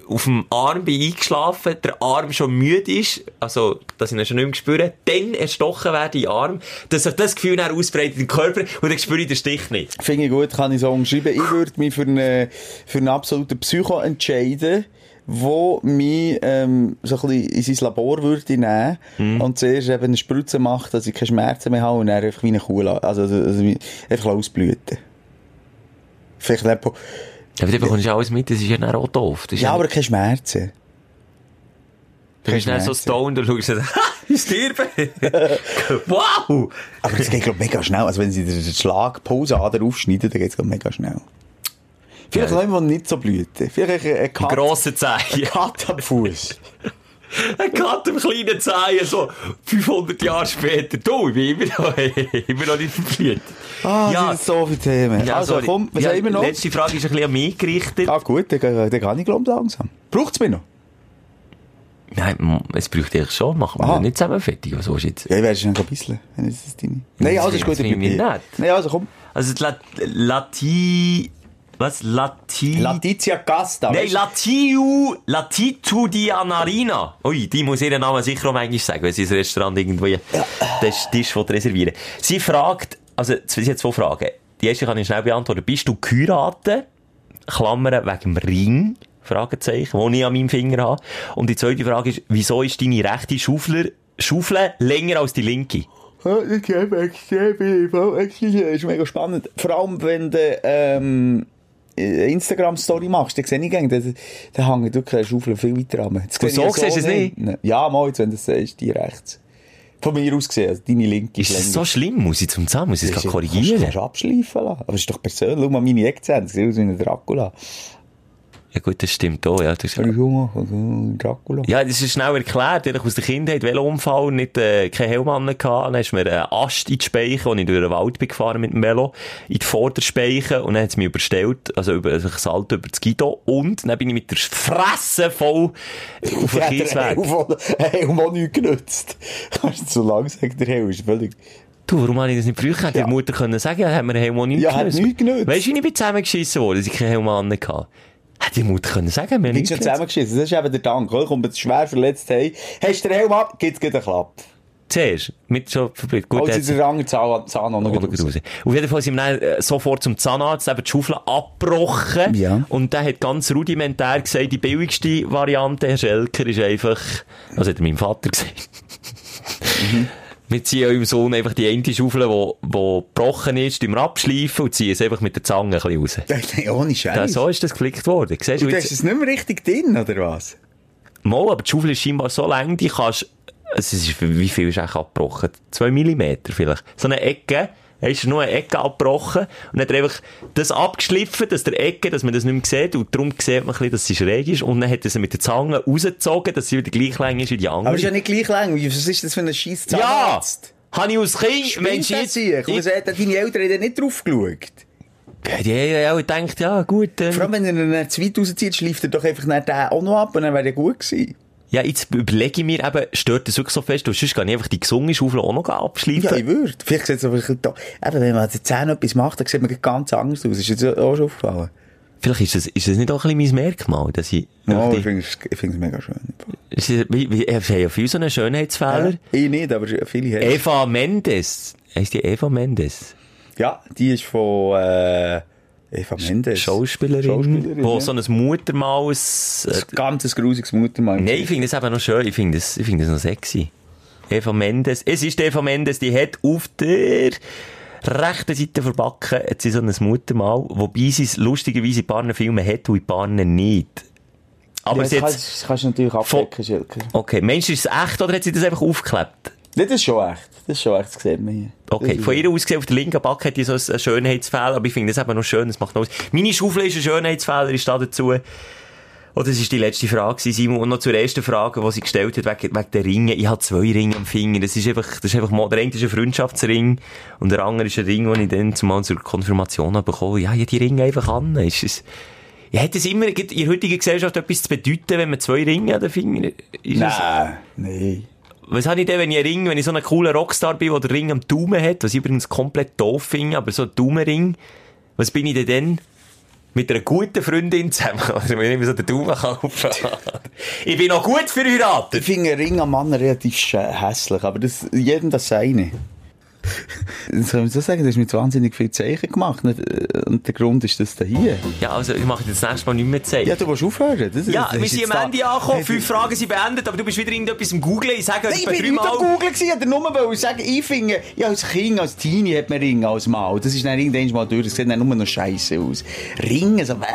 D: auf dem Arm bin ich eingeschlafen, der Arm schon müde ist, also, dass ich ihn schon nicht mehr spüre, dann erstochen werde den Arm, dass sich das Gefühl dann ausbreitet im Körper und dann spüre ich den Stich nicht.
C: Finde ich gut, kann ich so umschreiben. Ich würde mich für einen, für einen absoluten Psycho entscheiden, wo mich, ähm, so ein bisschen in sein Labor würde nehmen und zuerst eben eine Spritze macht, dass ich keine Schmerzen mehr habe und dann einfach wie eine Kuh, also, also, also einfach ausblüten. Vielleicht po-
D: Aber dann bekommst du alles mit, das ist ja dann auch doof.
C: Ja, aber keine Schmerzen.
D: du bist dann so stoned und schaust, (laughs) ha, ich sterbe. (laughs) wow!
C: Aber das geht, glaube mega schnell. Also, wenn sie den Schlagpause an aufschneiden, dann geht es, mega schnell. Vielleicht
D: Ja.
C: noch jemand, der nicht so blüten. Vielleicht ein, ein Kat,
D: Grosse Zehen.
C: Kat am Fuß. (laughs)
D: Kat im kleinen Zehen, so 500 Jahre später. Du, ich bin immer noch, (laughs) immer noch nicht verblüht.
C: Ah,
D: Ja.
C: ja. sind so viele Themen. also,
D: sorry.
C: komm, was
D: Ja,
C: haben wir noch?
D: Letzte Frage ist ein bisschen an mich gerichtet.
C: Ah, gut, dann, dann, kann ich, glaube ich, langsam. Braucht es mich noch?
D: Nein, es bräuchte ich schon. Machen wir nicht zusammen fertig. Was willst du jetzt?
C: Ja, ich werde schon ein bisschen. Wenn es das deine. Nein, also ist gut,
D: das
C: ich bin
D: nett.
C: Nein, also komm.
D: Also, die La Lati... Was? Lati...
C: Letizia Casta.
D: Nein? Latiu... Latitudinarina. Ui, die muss ihren Namen sicher auch manchmal sagen, wenn sie ins Restaurant irgendwie den Tisch will reservieren Sie fragt... Also, sie hat zwei Fragen. Die erste kann ich schnell beantworten. Bist du geheiratet? Klammern wegen dem Ring? Fragezeichen, den ich an meinem Finger habe. Und die zweite Frage ist, wieso ist deine rechte Schaufler, Schaufel länger als die linke?
C: Ja, das geht extrem viel. Das ist mega spannend. Vor allem, wenn du ähm, Instagram-Story machst, dann sehe ich gerne, dann, dann hängt wirklich eine Schaufel viel weiter an.
D: So
C: ich
D: siehst du es nicht?
C: Ja, mal, wenn du das siehst, die rechts. Von mir aus gesehen, also deine linke
D: Ist
C: länger.
D: so schlimm? Muss ich zum Zusammen? Muss ich es korrigieren?
C: Kannst du abschleifen lassen. Aber das ist doch persönlich. Schau mal meine Eckzähne, das sieht aus wie ein Dracula.
D: Ja gut, das stimmt auch, ja. Das ist?
C: Dracula.
D: ja, das ist schnell erklärt. Ich aus der Kindheit Velounfall nicht, äh, keinen Helm an gehabt. Dann ist mir ein Ast in die Speiche, und ich durch den Wald bin gefahren mit dem Velo, in die Vorderspeiche, und dann hat es mich überstellt, also über, also ich Salto über das Guido, und dann bin ich mit der Fresse voll auf den Kiesweg.
C: Helm auch nichts genützt. Kannst du zu lang sagen, der Helm ist völlig...
D: Du, warum habe ich das nicht früher?
C: Ja.
D: Die Mutter können sagen, ja, hat mir Helm auch nicht
C: Ja, hat nichts genützt.
D: Weißt du, wie ich bin zusammengeschissen worden, dass ich keinen Helm an hatte? Hätte die Mutter können sagen, mir
C: Wie
D: nichts
C: schon zusammengeschissen. Das ist eben der Dank. Kommt jetzt schwer verletzt hey. Hast du den Helm ab, gibt's gleich einen Klapp.
D: Zuerst, mit schon verblüht. Gut,
C: ist der andere Zahn, Zahn noch gut
D: gut
C: raus.
D: Auf jeden Fall sind wir äh, sofort zum Zahnarzt, eben die Schaufel abgebrochen.
C: Ja.
D: Und der hat ganz rudimentär gesagt, die billigste Variante, Herr Schelker, ist einfach, also hat meinem Vater gesagt.
C: Mhm. (laughs)
D: Wir ziehen eurem Sohn einfach die eine Schaufel, die, die gebrochen ist, die wir abschleifen und ziehen es einfach mit der Zange ein bisschen raus. (laughs)
C: Nein, ohne Scheiß.
D: so ist das geflickt worden. Siehst du
C: Und du hast es nicht mehr richtig drin, oder was?
D: Mal, aber die Schaufel ist scheinbar so lang, die kannst, es ist, wie viel ist eigentlich abgebrochen? Zwei Millimeter vielleicht. So eine Ecke, er ist nur eine Ecke abgebrochen und hat er einfach das abgeschliffen, dass der Ecke, dass man das nicht mehr sieht und darum sieht man ein bisschen, dass sie schräg ist und dann hat er sie mit der Zange rausgezogen, dass sie wieder gleich lang ist wie die andere.
C: Aber ist ja nicht gleich lang. Was ist das für ein scheiß
D: ja!
C: Zahnarzt?
D: Habe ich als Kind, Mensch, jetzt... Ich,
C: denn deine Eltern haben nicht drauf geschaut?
D: die haben ja gedacht, ja gut, ähm,
C: Vor allem, wenn er ihn zu weit rauszieht, schleift er doch einfach nicht den auch noch ab und dann wäre er gut gewesen.
D: Ja, jetzt überlege ich mir eben, stört das wirklich so fest, du sonst kann ich einfach die gesungene Schaufel auch noch abschleifen.
C: Ja, ich würde. Vielleicht sieht es aber ein bisschen da. Eben, wenn man an den Zähnen etwas macht, dann sieht man ganz anders aus. Ist dir das auch schon aufgefallen?
D: Vielleicht ist das, ist das nicht auch ein bisschen mein Merkmal, dass ich...
C: Ja,
D: einfach
C: ich finde es ich mega schön.
D: Ist- Wie, wie, wir haben ja viele so einen Schönheitsfehler.
C: Ich nicht, aber viele haben.
D: Eva Mendes. Heißt die Eva Mendes?
C: Ja, die ist von äh, Eva Mendes.
D: Schauspielerin.
C: Schauspielerin,
D: wo
C: ja.
D: so ein Muttermal... Äh,
C: Ein ganzes grusiges Muttermal.
D: nein, ich finde das eben noch schön. Ich finde das, ich finde das noch sexy. Eva Mendes. Es ist Eva Mendes, die hat auf der rechten Seite verbacken hat sie so ein Muttermal, wobei sie es lustigerweise in paar Filmen hat und in paar nicht. Aber
C: ja, das,
D: hat
C: kannst, das kannst du natürlich abdecken, Schilker.
D: Okay, meinst du, ist es echt oder hat sie das einfach aufgeklebt?
C: Nee, das ist schon echt. Das ist schon echt, das sieht man hier.
D: Okay, von ihr aus gesehen, auf der linken Backe hat die so einen Schönheitsfehler, aber ich finde das eben noch schön, das macht noch aus. Meine Schaufel ist ein Schönheitsfehler, ist da dazu. Oh, das ist die letzte Frage, Simon. Und noch zur ersten Frage, die sie gestellt hat, wegen, wegen der Ringe. Ich habe zwei Ringe am Finger. Das ist einfach, das ist einfach der eine ist ein Freundschaftsring und der andere ist ein Ring, den ich dann zumal zur Konfirmation habe bekommen. Ja, ich habe die Ringe einfach an. Ist es, ja, hat es immer in der heutigen Gesellschaft etwas zu bedeuten, wenn man zwei Ringe an den Finger, ist
C: Nein, nein.
D: Was habe ich denn, wenn ich einen Ring, wenn ich so einen coolen Rockstar bin, der den Ring am Daumen hat, was ich übrigens komplett doof finde, aber so ein Daumenring, was bin ich denn dann? Mit einer guten Freundin zusammen, (laughs) oder wenn ich mir so den Daumen kaufen (laughs) Ich bin noch gut verheiratet.
C: Ich finde einen Ring am Mann relativ hässlich, aber das, jedem das seine. Soll man so sagen, du hast mit wahnsinnig viel Zeichen gemacht. nicht? Und der Grund ist das da hier.
D: Ja, also ich mache das nächste Mal nicht mehr zeigen.
C: Ja, du willst aufhören. Das,
D: Ja,
C: das
D: wir sind am Ende angekommen, fünf Fragen sind beendet, aber du bist wieder irgendetwas im Googlen, ich sage
C: Nein, ich bin nicht am. Googlen gewesen, ich nur wollte sagen, ich finde, ja, als Kind, als Teenie hat man Ringe als Mal. Das ist dann irgendwann mal durch, das sieht dann nur noch scheiße aus. Ringe, so, bäh.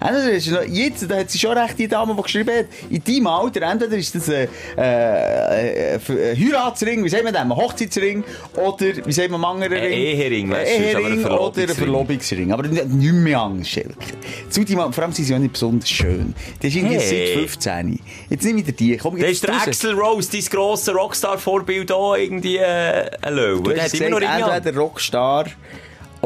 C: Also, ist noch, jetzt, da hat sie schon recht, die Dame, die geschrieben hat, in deinem Alter, entweder ist das ein, äh, äh, ein Heiratsring, wie sagt man das, ein Hochzeitsring, oder, wie sagt man, Ring?
D: Ehering, weißt du, ist aber ein
C: Ehering oder ein
D: Verlobungsring.
C: Aber nicht mehr Angst, Schelke. Zudem, vor allem sind sie auch nicht besonders schön. Das ist irgendwie
D: Hey.
C: seit 15. Jetzt nimm wieder die, komm, jetzt
D: ist der. Axel Rose, dein grosser Rockstar-Vorbild auch irgendwie äh, ein Löwe. Der hat immer noch
C: entweder Rockstar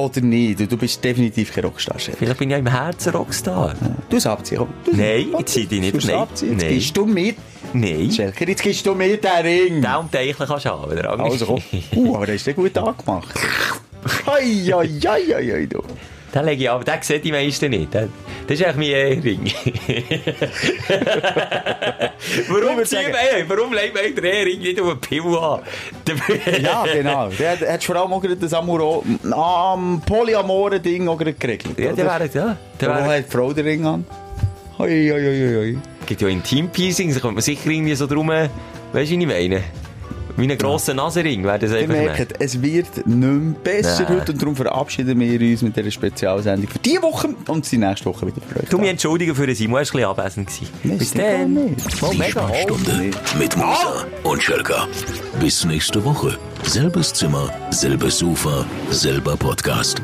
C: oder nicht. Du bist definitiv kein Rockstar, Chef.
D: Vielleicht bin ich ja im Herzen Rockstar.
C: Du es abziehen. Du
D: Nein,
C: komm,
D: ich zieh dich nicht. Nein.
C: abziehen. Jetzt
D: Nein.
C: gibst du mir,
D: Nein.
C: Schelker, jetzt gibst du mir den Ring.
D: Den und den kannst du haben. Der.
C: Also komm. (laughs) Uh, aber der ist dir gut angemacht. (laughs) Hei, hei, du.
D: Den lege ich ab. Den sehen die meisten nicht. Den- Das ist eigentlich mein Ehering. (laughs) warum,
C: sagen-
D: ey, warum legt man den Ehering nicht auf einen Pimmel an? (laughs)
C: Ja, genau. Der hat, hat vor allem auch das Amuro, am auch gerade geregelt.
D: Ja, der wäre, ja. Der wäre,
C: hat die Frau den Ring an? Hei, hei, hei, hei.
D: gibt ja Intim-Piercings, da kommt man sicher irgendwie so drum, weißt du, wie ich meine? Wie ein grosser Nasenring wäre das
C: Ihr
D: einfach.
C: merkt, es wird nicht mehr besser
D: Nein.
C: heute und darum verabschieden wir uns mit dieser Spezialsendung für diese Woche und sind nächste Woche wieder für euch.
D: Du mich entschuldigen für den Simon, er war ein bisschen abwesend. gewesen. Bis dann.
C: nicht.
D: Oh,
B: Die
D: mega.
B: Sprechstunde mit Musa und Schelka. Bis nächste Woche. Selbes Zimmer, selbes Sofa, selber Podcast.